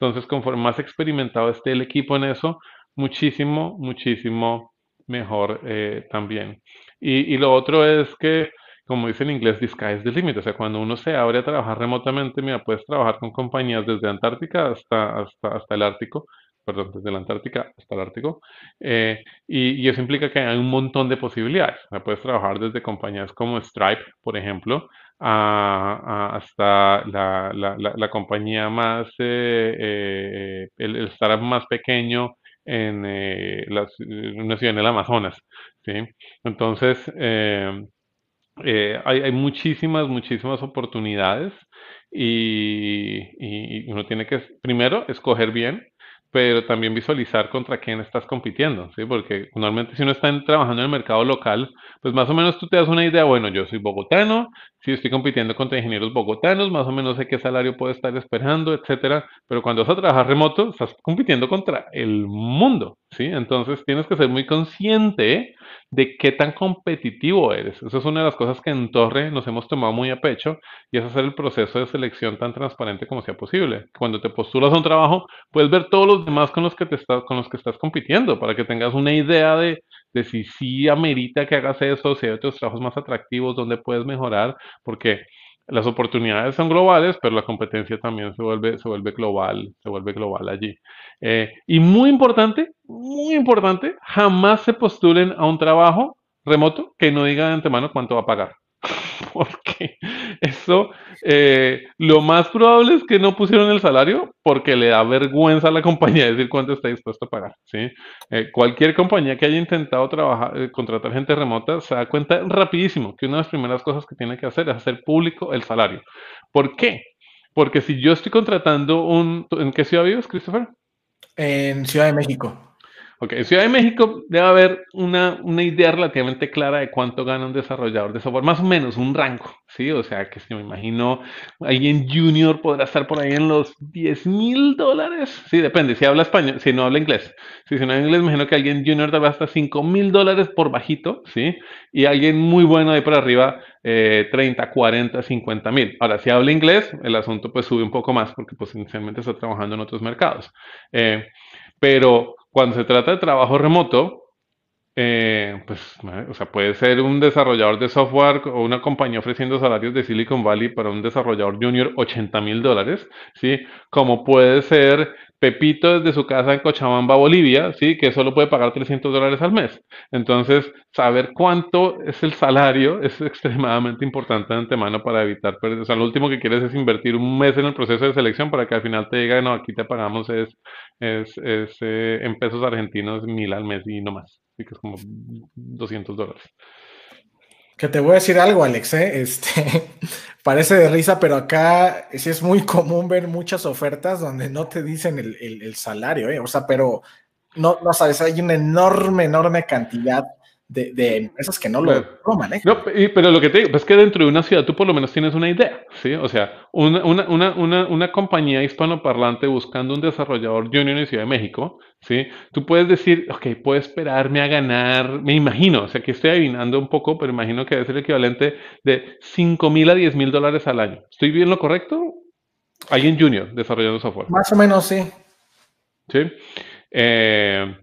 Entonces, conforme más experimentado esté el equipo en eso, muchísimo, muchísimo mejor eh, también. Y, y, lo otro es que, como dice en inglés, the sky is the limit. O sea, cuando uno se abre a trabajar remotamente, mira, puedes trabajar con compañías desde Antártica hasta, hasta, hasta el Ártico, perdón, desde la Antártica hasta el Ártico, eh, y, eso implica que hay un montón de posibilidades. O sea, puedes trabajar desde compañías como Stripe, por ejemplo, hasta la, la, la, compañía más, eh, eh, el, el, startup más pequeño en una ciudad en el Amazonas, ¿sí? Entonces, hay, hay, muchísimas, muchísimas oportunidades y, y, uno tiene que, primero, escoger bien pero también visualizar contra quién estás compitiendo, ¿sí? Porque normalmente si uno está trabajando en el mercado local, pues más o menos tú te das una idea, bueno, yo soy bogotano, si estoy compitiendo contra ingenieros bogotanos, más o menos sé qué salario puedo estar esperando, etcétera, pero cuando vas a trabajar remoto, estás compitiendo contra el mundo, Entonces tienes que ser muy consciente de qué tan competitivo eres. Esa es una de las cosas que en Torre nos hemos tomado muy a pecho y es hacer el proceso de selección tan transparente como sea posible. Cuando te postulas a un trabajo, puedes ver todos los demás con los que, te estás, con los que estás compitiendo para que tengas una idea de, de si sí amerita que hagas eso, si hay otros trabajos más atractivos donde puedes mejorar, porque las oportunidades son globales, pero la competencia también se vuelve, se vuelve global, se vuelve global allí. Eh, y muy importante, muy importante, jamás se postulen a un trabajo remoto que no diga de antemano cuánto va a pagar. porque eso, eh, lo más probable es que no pusieron el salario porque le da vergüenza a la compañía decir cuánto está dispuesto a pagar. ¿sí? Eh, cualquier compañía que haya intentado trabajar, eh, contratar gente remota se da cuenta rapidísimo que una de las primeras cosas que tiene que hacer es hacer público el salario. ¿Por qué? Porque si yo estoy contratando un... ¿En qué ciudad vives, Christopher? En Ciudad de México. Ok, en Ciudad de México debe haber una, una, idea relativamente clara de cuánto gana un desarrollador de software, más o menos un rango, ¿sí? O sea, que si me imagino alguien junior podrá estar por ahí en los 10 mil dólares, sí, depende, si habla español, si no habla inglés. si no habla inglés, imagino que alguien junior tal vez hasta 5 mil dólares por bajito, ¿sí? Y alguien muy bueno ahí por arriba, eh, 30, 40, 50 mil. Ahora, si habla inglés, el asunto pues sube un poco más porque pues inicialmente está trabajando en otros mercados. Eh, pero cuando se trata de trabajo remoto, eh, pues, o sea, puede ser un desarrollador de software o una compañía ofreciendo salarios de Silicon Valley para un desarrollador junior 80 mil dólares, ¿sí? Como puede ser Pepito desde su casa en Cochabamba, Bolivia, ¿sí? Que solo puede pagar 300 dólares al mes. Entonces, saber cuánto es el salario es extremadamente importante de antemano para evitar perder. O sea, lo último que quieres es invertir un mes en el proceso de selección para que al final te diga, no, aquí te pagamos es, es, es eh, en pesos argentinos mil al mes y no más. Así que es como 200 dólares. Que te voy a decir algo, Alex, ¿eh? este, parece de risa, pero acá sí es muy común ver muchas ofertas donde no te dicen el, salario, ¿eh? o sea, pero no, no sabes, hay una enorme, enorme cantidad de, empresas que no lo toman. ¿eh? No, pero lo que te digo es que dentro de una ciudad tú por lo menos tienes una idea, ¿sí? O sea, una, una, una, una compañía hispanoparlante buscando un desarrollador junior en Ciudad de México, ¿sí? Tú puedes decir, ok, puedo esperarme a ganar, me imagino, o sea, que estoy adivinando un poco, pero imagino que ser el equivalente de 5 mil a 10 mil dólares al año. ¿Estoy bien lo correcto? Alguien junior desarrollando software. Más o menos, sí. Sí. Eh,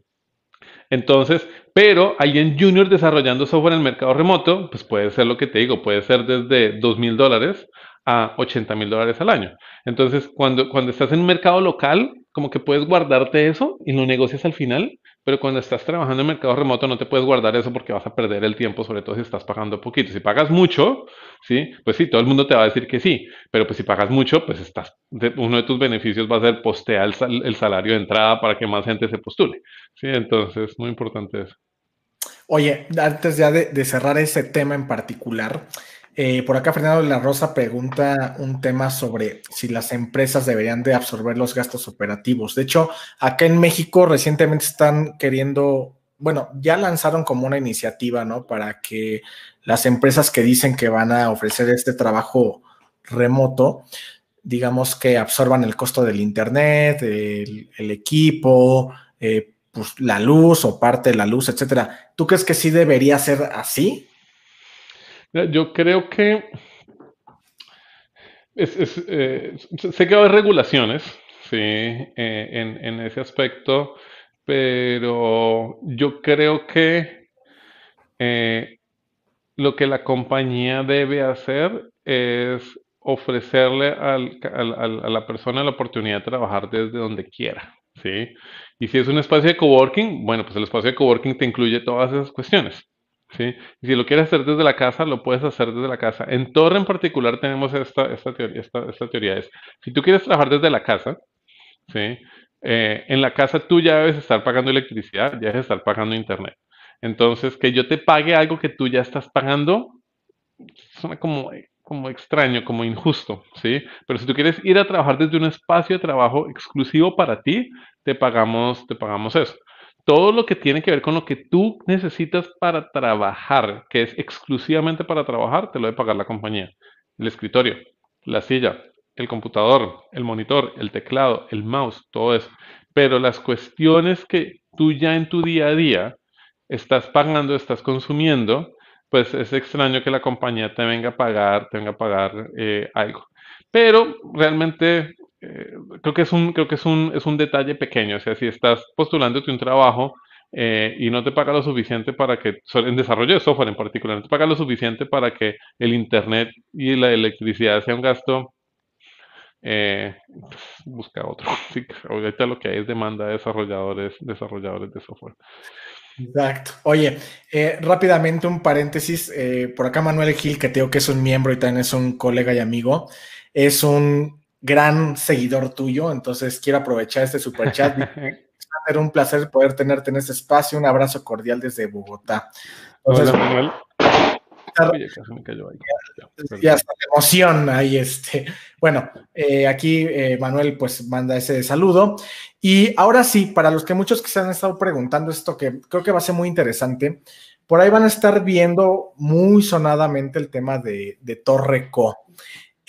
entonces, pero alguien junior desarrollando software en el mercado remoto, pues puede ser lo que te digo, puede ser desde 2 mil dólares a 80 mil dólares al año. Entonces, cuando, cuando estás en un mercado local, como que puedes guardarte eso y lo negocias al final, pero cuando estás trabajando en mercado remoto no te puedes guardar eso porque vas a perder el tiempo, sobre todo si estás pagando poquito. Si pagas mucho, ¿sí? Pues sí, todo el mundo te va a decir que sí, pero pues si pagas mucho, pues estás, uno de tus beneficios va a ser postear el, salario de entrada para que más gente se postule, ¿sí? Entonces, muy importante eso. Oye, antes ya de cerrar ese tema en particular, eh, por acá Fernando de la Rosa pregunta un tema sobre si las empresas deberían de absorber los gastos operativos. De hecho, acá en México recientemente están queriendo, bueno, ya lanzaron como una iniciativa, ¿no? Para que las empresas que dicen que van a ofrecer este trabajo remoto, digamos que absorban el costo del Internet, el, equipo, eh, pues la luz o parte de la luz, etcétera. ¿Tú crees que sí debería ser así? Yo creo que eh, sé que hay regulaciones, sí, eh, en, ese aspecto, pero yo creo que eh, lo que la compañía debe hacer es ofrecerle a la persona la oportunidad de trabajar desde donde quiera, ¿sí? Y si es un espacio de coworking, bueno, pues el espacio de coworking te incluye todas esas cuestiones, ¿sí? Si lo quieres hacer desde la casa, lo puedes hacer desde la casa. En Torre en particular tenemos esta, esta teoría, esta, esta teoría es, si tú quieres trabajar desde la casa, ¿sí? Eh, en la casa tú ya debes estar pagando electricidad, ya debes estar pagando internet. Entonces, que yo te pague algo que tú ya estás pagando, suena como, como extraño, como injusto, ¿sí? Pero si tú quieres ir a trabajar desde un espacio de trabajo exclusivo para ti, te pagamos, te pagamos eso. Todo lo que tiene que ver con lo que tú necesitas para trabajar, que es exclusivamente para trabajar, te lo debe pagar la compañía. El escritorio, la silla, el computador, el monitor, el teclado, el mouse, todo eso. Pero las cuestiones que tú ya en tu día a día estás pagando, estás consumiendo, pues es extraño que la compañía te venga a pagar, te venga a pagar eh, algo. Pero realmente eh, creo que es un, creo que es un, es un detalle pequeño. O sea, si estás postulándote un trabajo eh, y no te paga lo suficiente para que, en desarrollo de software en particular, no te paga lo suficiente para que el internet y la electricidad sea un gasto, eh, pues, busca otro. Sí, ahorita lo que hay es demanda de desarrolladores, desarrolladores de software. Exacto. Oye, eh, rápidamente un paréntesis. eh, por acá Manuel Gil, que te digo que es un miembro y también es un colega y amigo, es un gran seguidor tuyo, entonces quiero aprovechar este super chat. Era un placer poder tenerte en este espacio. Un abrazo cordial desde Bogotá. Entonces, Hola, Manuel. Oye, casi me cayó ahí. Y hasta la emoción ahí, este. Bueno, eh, aquí eh, Manuel pues manda ese saludo. Y ahora sí, para los que muchos que se han estado preguntando esto, que creo que va a ser muy interesante, por ahí van a estar viendo muy sonadamente el tema de, de Torre Co.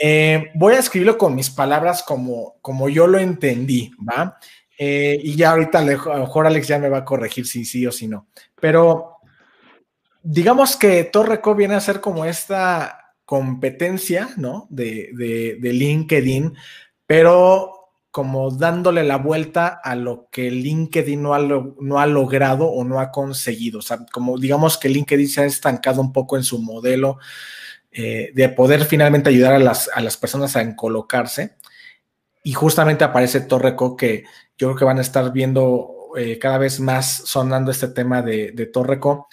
Eh, voy a escribirlo con mis palabras como, como yo lo entendí, ¿va? Eh, y ya ahorita a lo mejor Alex ya me va a corregir si sí o si no. Pero digamos que Torreco viene a ser como esta competencia, ¿no? De, de, de, LinkedIn, pero como dándole la vuelta a lo que LinkedIn no ha, no ha logrado o no ha conseguido. O sea, como digamos que LinkedIn se ha estancado un poco en su modelo eh, de poder finalmente ayudar a las, a las personas a encolocarse. Y justamente aparece Torreco, que yo creo que van a estar viendo eh, cada vez más sonando este tema de, de Torreco.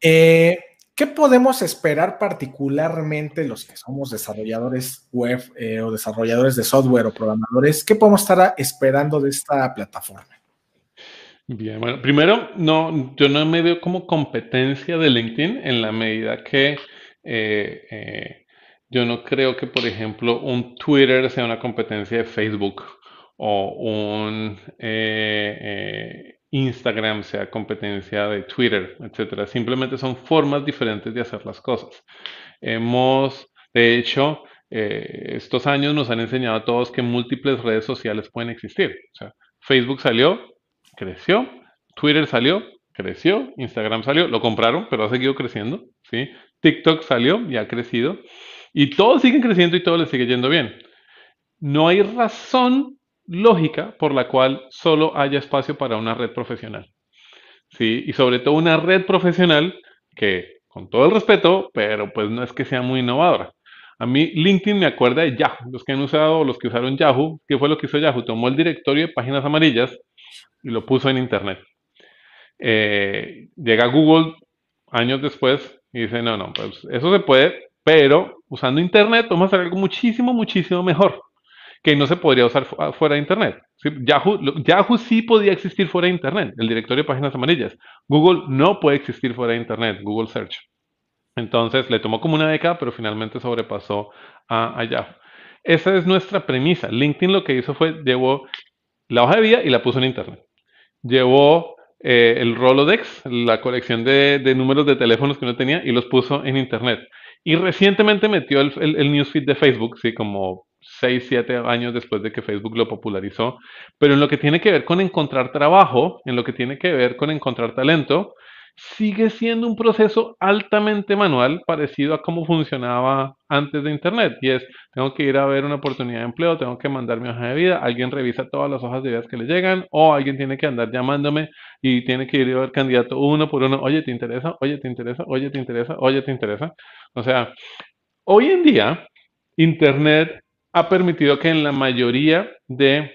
Eh, ¿Qué podemos esperar particularmente los que somos desarrolladores web o desarrolladores de software o programadores? ¿Qué podemos estar esperando de esta plataforma? Bien, bueno, primero, no, yo no me veo como competencia de LinkedIn en la medida que eh, eh, yo no creo que, por ejemplo, un Twitter sea una competencia de Facebook o un eh, Instagram sea competencia de Twitter, etcétera. Simplemente son formas diferentes de hacer las cosas. Hemos, de hecho, estos años nos han enseñado a todos que múltiples redes sociales pueden existir. O sea, Facebook salió, creció, Twitter salió, creció, Instagram salió, lo compraron, pero ha seguido creciendo, ¿sí? TikTok salió y ha crecido, y todos siguen creciendo y todo les sigue yendo bien. No hay razón lógica por la cual solo haya espacio para una red profesional. ¿sí? Y sobre todo una red profesional que, con todo el respeto, pero pues no es que sea muy innovadora. A mí LinkedIn me acuerda de Yahoo, los que han usado, los que usaron Yahoo, ¿qué fue lo que hizo Yahoo? Tomó el directorio de páginas amarillas y lo puso en Internet. Eh, llega Google años después y dice, no, no, pues eso se puede, pero usando Internet vamos a hacer algo muchísimo, muchísimo mejor que no se podría usar fuera de Internet. Yahoo, Yahoo sí podía existir fuera de Internet, el directorio de páginas amarillas. Google no puede existir fuera de Internet, Google Search. Entonces le tomó como una década, pero finalmente sobrepasó a, a Yahoo. Esa es nuestra premisa. LinkedIn lo que hizo fue llevó la hoja de vida y la puso en Internet. Llevó eh, el Rolodex, la colección de, de, números de teléfonos que uno tenía, y los puso en Internet. Y recientemente metió el, el, el newsfeed de Facebook, sí, como 6, 7 años después de que Facebook lo popularizó, pero en lo que tiene que ver con encontrar trabajo, en lo que tiene que ver con encontrar talento, sigue siendo un proceso altamente manual, parecido a cómo funcionaba antes de Internet. Y es, tengo que ir a ver una oportunidad de empleo, tengo que mandar mi hoja de vida, alguien revisa todas las hojas de vida que le llegan, o alguien tiene que andar llamándome y tiene que ir a ver candidato uno por uno, oye, ¿te interesa? Oye, ¿te interesa? Oye, ¿te interesa? Oye, ¿te interesa? O sea, hoy en día, Internet ha permitido que en la mayoría de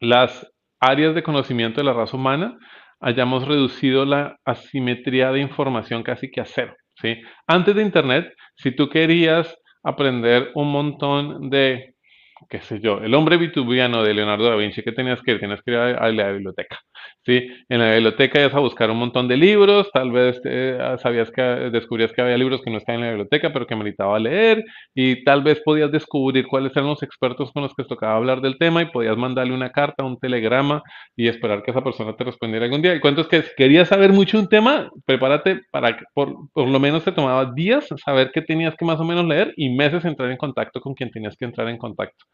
las áreas de conocimiento de la raza humana hayamos reducido la asimetría de información casi que a cero. ¿sí? Antes de Internet, si tú querías aprender un montón de, qué sé yo, el hombre vitubiano de Leonardo da Vinci, ¿qué tenías que ir? Tenías que ir a la biblioteca. ¿Sí? En la biblioteca ibas a buscar un montón de libros, tal vez eh, sabías que descubrías que había libros que no estaban en la biblioteca, pero que meritaba leer, y tal vez podías descubrir cuáles eran los expertos con los que tocaba hablar del tema y podías mandarle una carta, un telegrama y esperar que esa persona te respondiera algún día. Y cuento es que si querías saber mucho un tema, prepárate para que por, por lo menos te tomaba días saber qué tenías que más o menos leer y meses entrar en contacto con quien tenías que entrar en contacto.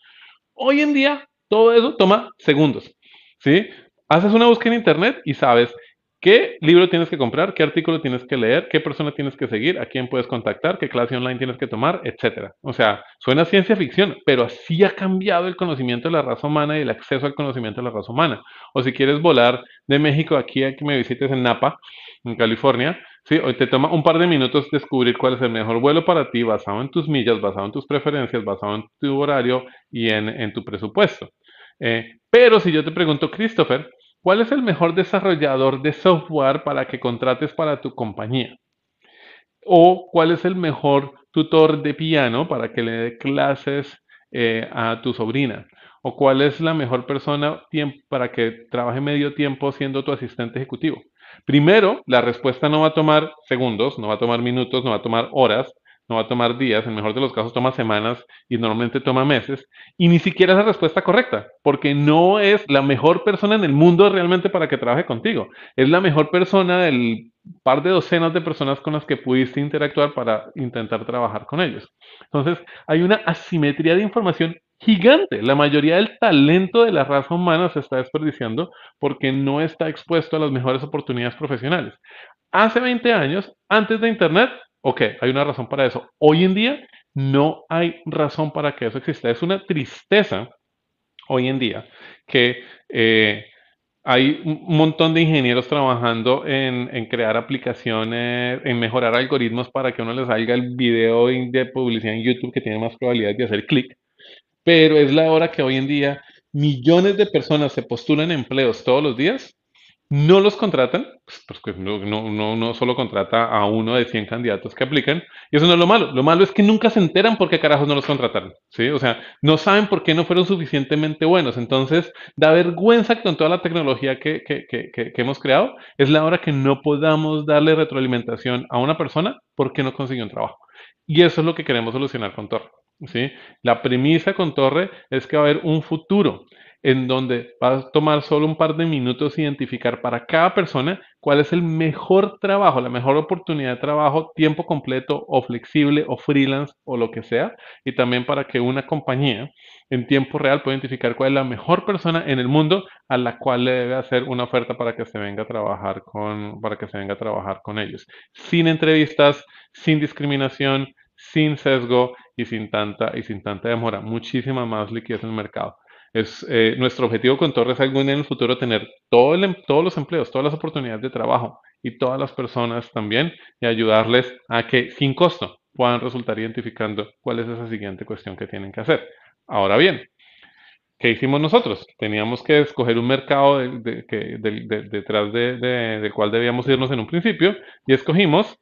Hoy en día, todo eso toma segundos. ¿Sí? Haces una búsqueda en internet y sabes qué libro tienes que comprar, qué artículo tienes que leer, qué persona tienes que seguir, a quién puedes contactar, qué clase online tienes que tomar, etcétera. O sea, suena ciencia ficción, pero así ha cambiado el conocimiento de la raza humana y el acceso al conocimiento de la raza humana. O si quieres volar de México aquí a que me visites en Napa, en California, sí, hoy te toma un par de minutos descubrir cuál es el mejor vuelo para ti, basado en tus millas, basado en tus preferencias, basado en tu horario y en, tu presupuesto. Eh, pero si yo te pregunto, Christopher, ¿Cuál es el mejor desarrollador de software para que contrates para tu compañía? ¿O cuál es el mejor tutor de piano para que le dé clases eh, a tu sobrina? ¿O cuál es la mejor persona para que trabaje medio tiempo siendo tu asistente ejecutivo? Primero, la respuesta no va a tomar segundos, no va a tomar minutos, no va a tomar horas, no va a tomar días, en mejor de los casos toma semanas y normalmente toma meses, y ni siquiera es la respuesta correcta, porque no es la mejor persona en el mundo realmente para que trabaje contigo, es la mejor persona del par de docenas de personas con las que pudiste interactuar para intentar trabajar con ellos. Entonces, hay una asimetría de información gigante. La mayoría del talento de la raza humana se está desperdiciando porque no está expuesto a las mejores oportunidades profesionales. Hace 20 años, antes de Internet, Ok, hay una razón para eso. Hoy en día no hay razón para que eso exista. Es una tristeza hoy en día que eh, hay un montón de ingenieros trabajando en, crear aplicaciones, en mejorar algoritmos para que uno les salga el video de publicidad en YouTube que tiene más probabilidad de hacer clic. Pero es la hora que hoy en día millones de personas se postulan empleos todos los días no los contratan, pues, no, solo contrata a uno de 100 candidatos que aplican, y eso no es lo malo. Lo malo es que nunca se enteran por qué carajos no los contrataron, ¿sí? O sea, no saben por qué no fueron suficientemente buenos. Entonces, da vergüenza que con toda la tecnología que, que, que, que hemos creado, es la hora que no podamos darle retroalimentación a una persona porque no consiguió un trabajo. Y eso es lo que queremos solucionar con Torre, ¿sí? La premisa con Torre es que va a haber un futuro en donde va a tomar solo un par de minutos identificar para cada persona cuál es el mejor trabajo, la mejor oportunidad de trabajo, tiempo completo o flexible o freelance o lo que sea, y también para que una compañía en tiempo real pueda identificar cuál es la mejor persona en el mundo a la cual le debe hacer una oferta para que se venga a trabajar con, para que se venga a trabajar con ellos. Sin entrevistas, sin discriminación, sin sesgo y sin tanta, y sin tanta demora. Muchísima más liquidez en el mercado. Es, eh, nuestro objetivo con Torres es en el futuro tener em, todos los empleos, todas las oportunidades de trabajo y todas las personas también y ayudarles a que sin costo puedan resultar identificando cuál es esa siguiente cuestión que tienen que hacer. Ahora bien, ¿qué hicimos nosotros? Teníamos que escoger un mercado detrás del cual debíamos irnos en un principio y escogimos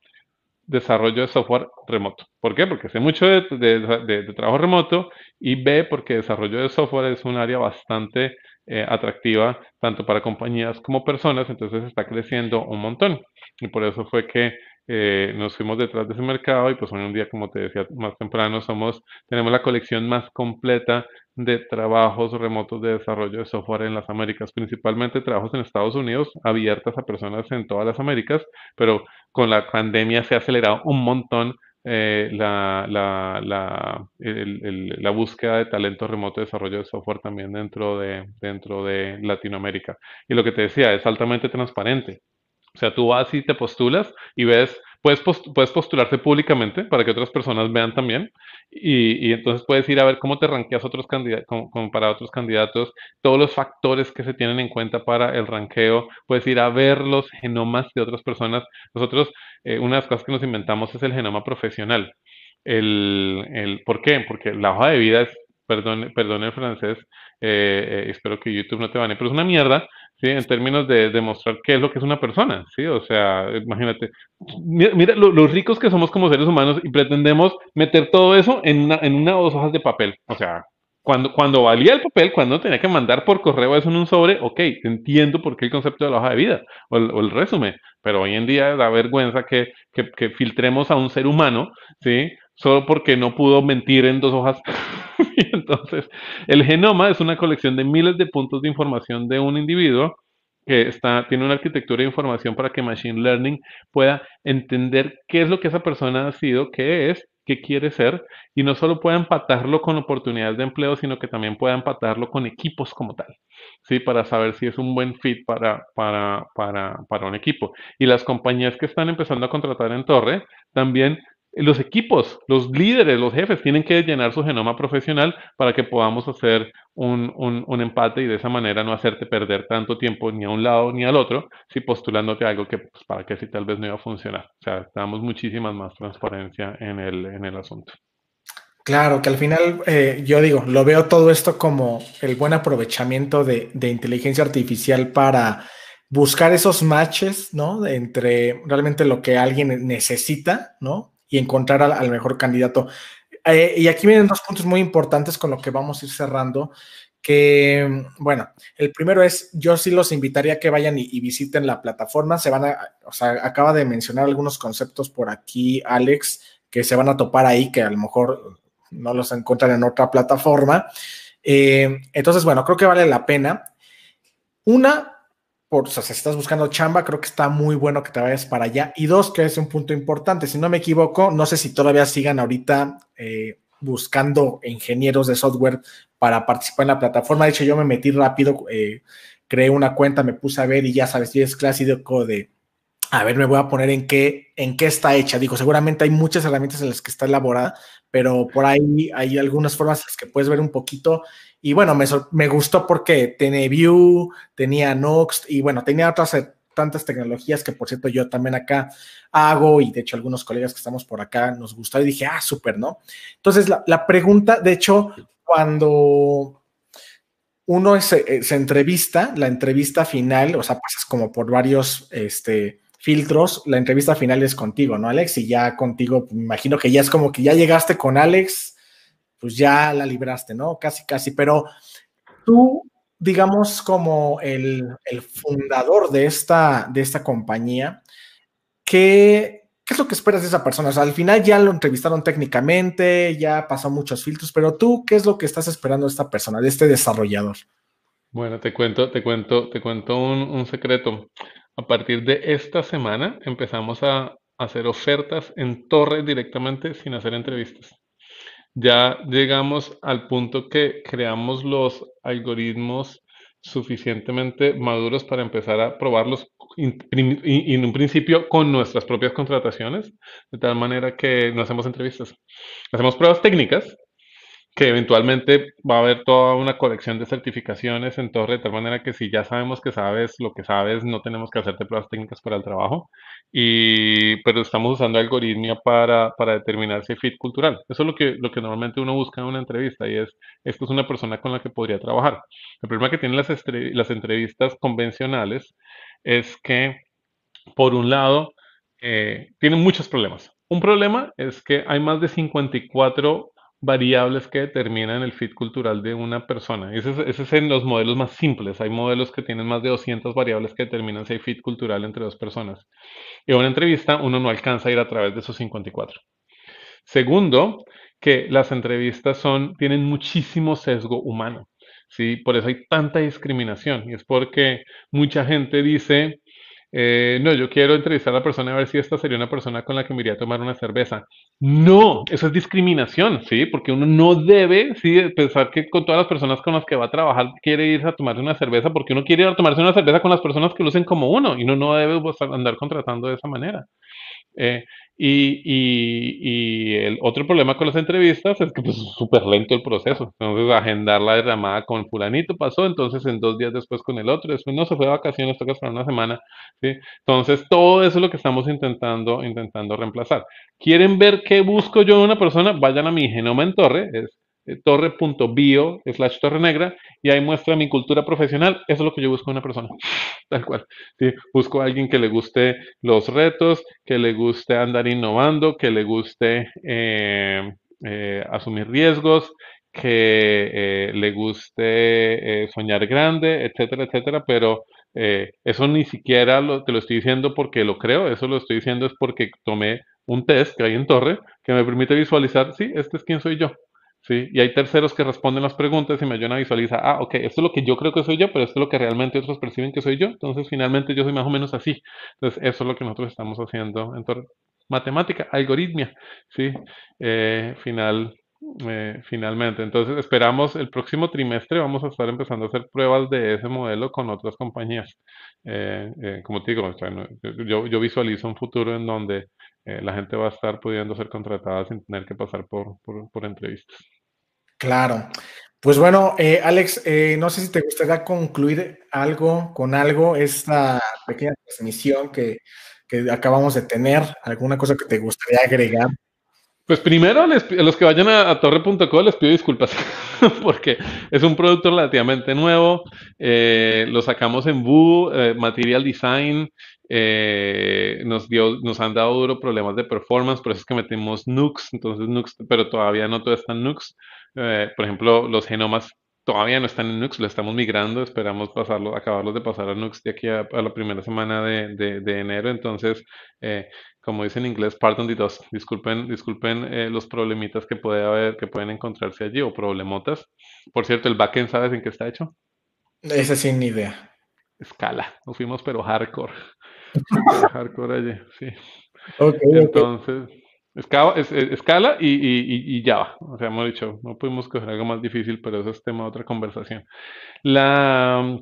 desarrollo de software remoto. ¿Por qué? Porque sé mucho de, trabajo remoto y B, porque desarrollo de software es un área bastante eh, atractiva tanto para compañías como personas, entonces está creciendo un montón. Y por eso fue que eh, nos fuimos detrás de ese mercado y pues hoy en día, como te decía más temprano, somos, tenemos la colección más completa de trabajos remotos de desarrollo de software en las Américas, principalmente trabajos en Estados Unidos, abiertas a personas en todas las Américas, pero con la pandemia se ha acelerado un montón eh, la, la, la, la, búsqueda de talento remoto de desarrollo de software también dentro de, dentro de Latinoamérica. Y lo que te decía, es altamente transparente. O sea, tú vas y te postulas y ves, puedes, puedes postularte públicamente para que otras personas vean también. Y, entonces puedes ir a ver cómo te ranqueas otros candidatos, para otros candidatos, todos los factores que se tienen en cuenta para el ranqueo. Puedes ir a ver los genomas de otras personas. Nosotros, eh, una de las cosas que nos inventamos es el genoma profesional. El, el, ¿Por qué? Porque la hoja de vida es, perdón, perdón el francés, eh, eh, espero que YouTube no te bane, pero es una mierda, ¿sí? En términos de demostrar qué es lo que es una persona, ¿sí? O sea, imagínate, mira, los ricos que somos como seres humanos y pretendemos meter todo eso en una, en una o dos hojas de papel, o sea, cuando, cuando valía el papel, cuando tenía que mandar por correo eso en un sobre, ok, entiendo por qué el concepto de la hoja de vida o el, resumen, pero hoy en día da vergüenza que, que, que filtremos a un ser humano, ¿sí? Solo porque no pudo mentir en dos hojas. entonces, el genoma es una colección de miles de puntos de información de un individuo que está, tiene una arquitectura de información para que Machine Learning pueda entender qué es lo que esa persona ha sido, qué es, qué quiere ser, y no solo pueda empatarlo con oportunidades de empleo, sino que también pueda empatarlo con equipos como tal, ¿sí? Para saber si es un buen fit para, para, para, para un equipo. Y las compañías que están empezando a contratar en Torre también los equipos, los líderes, los jefes tienen que llenar su genoma profesional para que podamos hacer un, un, empate y de esa manera no hacerte perder tanto tiempo ni a un lado ni al otro, si postulándote algo que pues, para que si tal vez no iba a funcionar. O sea, damos muchísima más transparencia en el, en el asunto. Claro, que al final eh, yo digo, lo veo todo esto como el buen aprovechamiento de, de inteligencia artificial para buscar esos matches, ¿no? Entre realmente lo que alguien necesita, ¿no? Y encontrar al, mejor candidato. Eh, y aquí vienen dos puntos muy importantes con lo que vamos a ir cerrando, que, bueno, el primero es, yo sí los invitaría a que vayan y, visiten la plataforma, se van a, o sea, acaba de mencionar algunos conceptos por aquí, Alex, que se van a topar ahí, que a lo mejor no los encuentran en otra plataforma. Eh, entonces, bueno, creo que vale la pena. Una, por, si estás buscando chamba, creo que está muy bueno que te vayas para allá. Y dos, que es un punto importante, si no me equivoco, no sé si todavía sigan ahorita eh, buscando ingenieros de software para participar en la plataforma. De hecho, yo me metí rápido, eh, creé una cuenta, me puse a ver y ya sabes, yo es clásico de, a ver, me voy a poner en qué, en qué está hecha. Digo, seguramente hay muchas herramientas en las que está elaborada, pero por ahí hay algunas formas que puedes ver un poquito y bueno, me, me gustó porque tenía Vue, tenía Nox y bueno, tenía otras eh, tantas tecnologías que por cierto yo también acá hago y de hecho algunos colegas que estamos por acá nos gustó y dije, ah, súper, ¿no? Entonces la, la, pregunta, de hecho, cuando uno se, se, entrevista, la entrevista final, o sea, pasas como por varios este, filtros, la entrevista final es contigo, ¿no, Alex? Y ya contigo, me imagino que ya es como que ya llegaste con Alex pues ya la libraste, ¿no? Casi, casi, pero tú, digamos, como el, fundador de esta, de esta compañía, ¿qué, es lo que esperas de esa persona? Al final ya lo entrevistaron técnicamente, ya pasó muchos filtros, pero tú, ¿qué es lo que estás esperando de esta persona, de este desarrollador? Bueno, te cuento, te cuento, te cuento un, un secreto. A partir de esta semana empezamos a hacer ofertas en torre directamente sin hacer entrevistas ya llegamos al punto que creamos los algoritmos suficientemente maduros para empezar a probarlos en un principio con nuestras propias contrataciones, de tal manera que no hacemos entrevistas. Hacemos pruebas técnicas que eventualmente va a haber toda una colección de certificaciones en Torre, de tal manera que si ya sabemos que sabes lo que sabes, no tenemos que hacerte pruebas técnicas para el trabajo, y, pero estamos usando algoritmia para, para determinar si hay fit cultural. Eso es lo que, lo que normalmente uno busca en una entrevista, y es, esto es una persona con la que podría trabajar. El problema que tienen las, las entrevistas convencionales es que, por un lado, eh, tienen muchos problemas. Un problema es que hay más de 54 variables que determinan el fit cultural de una persona. Ese es, en los modelos más simples. Hay modelos que tienen más de 200 variables que determinan si hay fit cultural entre dos personas. Y en una entrevista uno no alcanza a ir a través de esos 54. Segundo, que las entrevistas son, tienen muchísimo sesgo humano. ¿sí? Por eso hay tanta discriminación. Y es porque mucha gente dice, eh, no, yo quiero entrevistar a la persona a ver si esta sería una persona con la que me iría a tomar una cerveza. No, eso es discriminación, ¿sí? Porque uno no debe, sí, pensar que con todas las personas con las que va a trabajar quiere irse a tomarse una cerveza porque uno quiere ir a tomarse una cerveza con las personas que lucen como uno y uno no debe andar contratando de esa manera. Eh, y, y, el otro problema con las entrevistas es que pues, es súper lento el proceso. Entonces, agendar la llamada con fulanito pasó, entonces en dos días después con el otro, después no se fue de vacaciones, toca esperar una semana. ¿sí? Entonces, todo eso es lo que estamos intentando, intentando reemplazar. ¿Quieren ver qué busco yo en una persona? Vayan a mi genoma en torre, eh, torre.bio slash torre negra y ahí muestra mi cultura profesional. Eso es lo que yo busco en una persona. Tal cual. Busco a alguien que le guste los retos, que le guste andar innovando, que le guste eh, eh, asumir riesgos, que le guste soñar grande, etcétera, etcétera, pero eso ni siquiera lo, te lo estoy diciendo porque lo creo, eso lo estoy diciendo es porque tomé un test que hay en Torre que me permite visualizar, sí, este es quién soy yo. ¿Sí? Y hay terceros que responden las preguntas y me ayudan a visualizar, ah, ok, esto es lo que yo creo que soy yo, pero esto es lo que realmente otros perciben que soy yo. Entonces, finalmente yo soy más o menos así. Entonces, eso es lo que nosotros estamos haciendo en matemática, algoritmia, ¿sí? Eh, final, eh, finalmente. Entonces, esperamos el próximo trimestre, vamos a estar empezando a hacer pruebas de ese modelo con otras compañías. Eh, como te digo, yo, yo visualizo un futuro en donde eh, la gente va a estar pudiendo ser contratada sin tener que pasar por, por, entrevistas. Claro. Pues bueno, eh, Alex, eh, no sé si te gustaría concluir algo con algo, esta pequeña transmisión que, que acabamos de tener, alguna cosa que te gustaría agregar. Pues primero, a los que vayan a, torre.co les pido disculpas, porque es un producto relativamente nuevo. lo sacamos en Vue, Material Design, eh, nos, dio, nos han dado duro problemas de performance, por eso es que metimos Nux, entonces Nux, pero todavía no todo está en Nux. Eh, por ejemplo, los genomas todavía no están en Nux, lo estamos migrando, esperamos pasarlo, acabarlos de pasar a Nux de aquí a, la primera semana de, de, enero, entonces, eh, como dice en inglés, pardon the dust, disculpen, disculpen los problemitas que puede haber, que pueden encontrarse allí, o problemotas. Por cierto, el backend, ¿sabes en qué está hecho? Esa sin idea. Escala, nos fuimos pero hardcore. Hardcore allí, sí. Entonces, escala, y, ya va O sea, hemos dicho, no pudimos coger algo más difícil, pero eso es tema de otra conversación. La,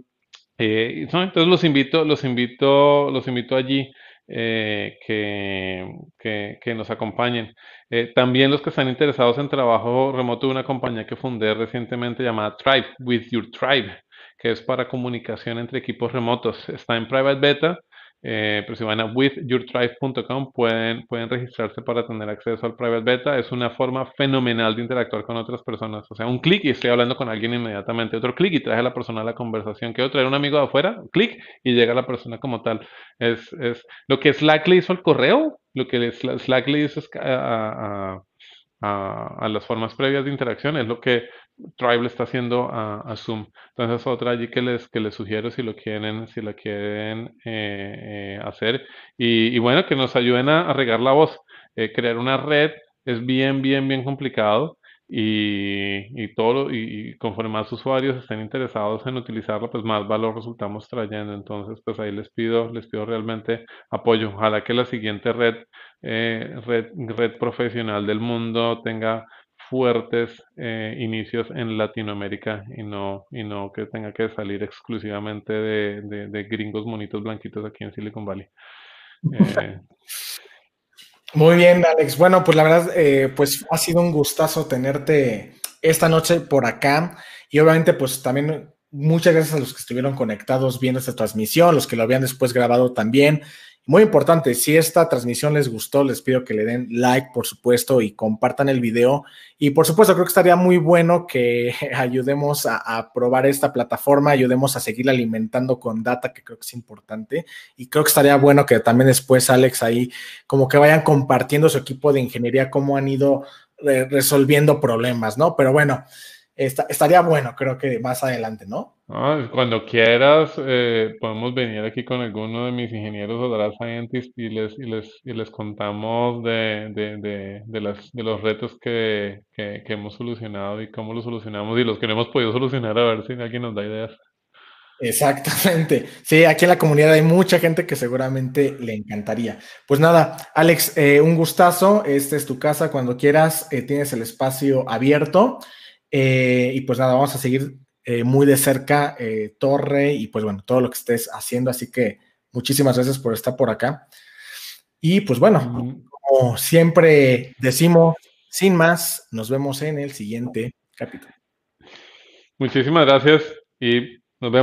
eh, entonces los invito, los invito, los invito allí. Eh, que, que, nos acompañen. Eh, también los que están interesados en trabajo remoto de una compañía que fundé recientemente llamada Tribe, With Your Tribe, que es para comunicación entre equipos remotos. Está en private beta eh, pero si van a withyourtribe.com pueden, pueden registrarse para tener acceso al private beta. Es una forma fenomenal de interactuar con otras personas. O sea, un clic y estoy hablando con alguien inmediatamente. Otro clic y trae a la persona a la conversación. Quiero traer un amigo de afuera, clic y llega la persona como tal. Es, es lo que Slack le hizo al correo, lo que Slack le hizo a, a, las formas previas de interacción es lo que Tribe le está haciendo a, Zoom. Entonces otra allí que les, que les sugiero si lo quieren, si la quieren eh, eh, hacer. Y, bueno, que nos ayuden a, regar la voz. Eh, crear una red es bien, bien, bien complicado. Y, y todo y, conforme más usuarios estén interesados en utilizarlo, pues más valor resultamos trayendo. Entonces, pues ahí les pido, les pido realmente apoyo. Ojalá que la siguiente red, red, red profesional del mundo tenga fuertes eh, inicios en Latinoamérica y no, y no que tenga que salir exclusivamente de, gringos monitos blanquitos aquí en Silicon Valley. Eh, Muy bien, Alex. Bueno, pues la verdad, eh, pues ha sido un gustazo tenerte esta noche por acá y obviamente pues también muchas gracias a los que estuvieron conectados viendo esta transmisión, los que lo habían después grabado también. Muy importante, si esta transmisión les gustó, les pido que le den like, por supuesto, y compartan el video. Y por supuesto, creo que estaría muy bueno que ayudemos a, probar esta plataforma, ayudemos a seguir alimentando con data, que creo que es importante. Y creo que estaría bueno que también después, Alex, ahí como que vayan compartiendo su equipo de ingeniería, cómo han ido eh, resolviendo problemas, ¿no? Pero bueno, estaría bueno, creo que más adelante, ¿no? cuando quieras, eh, podemos venir aquí con alguno de mis ingenieros o data scientists y les, y les, y les contamos de, de, de, las, de los retos que, que, hemos solucionado y cómo los solucionamos y los que no hemos podido solucionar, a ver si alguien nos da ideas. Exactamente. Sí, aquí en la comunidad hay mucha gente que seguramente le encantaría. Pues nada, Alex, eh, un gustazo. Esta es tu casa. Cuando quieras, eh, tienes el espacio abierto. Eh, y pues nada, vamos a seguir muy de cerca Torre y pues bueno, todo lo que estés haciendo. Así que muchísimas gracias por estar por acá. Y pues bueno, como siempre decimos, sin más, nos vemos en el siguiente capítulo. Muchísimas gracias y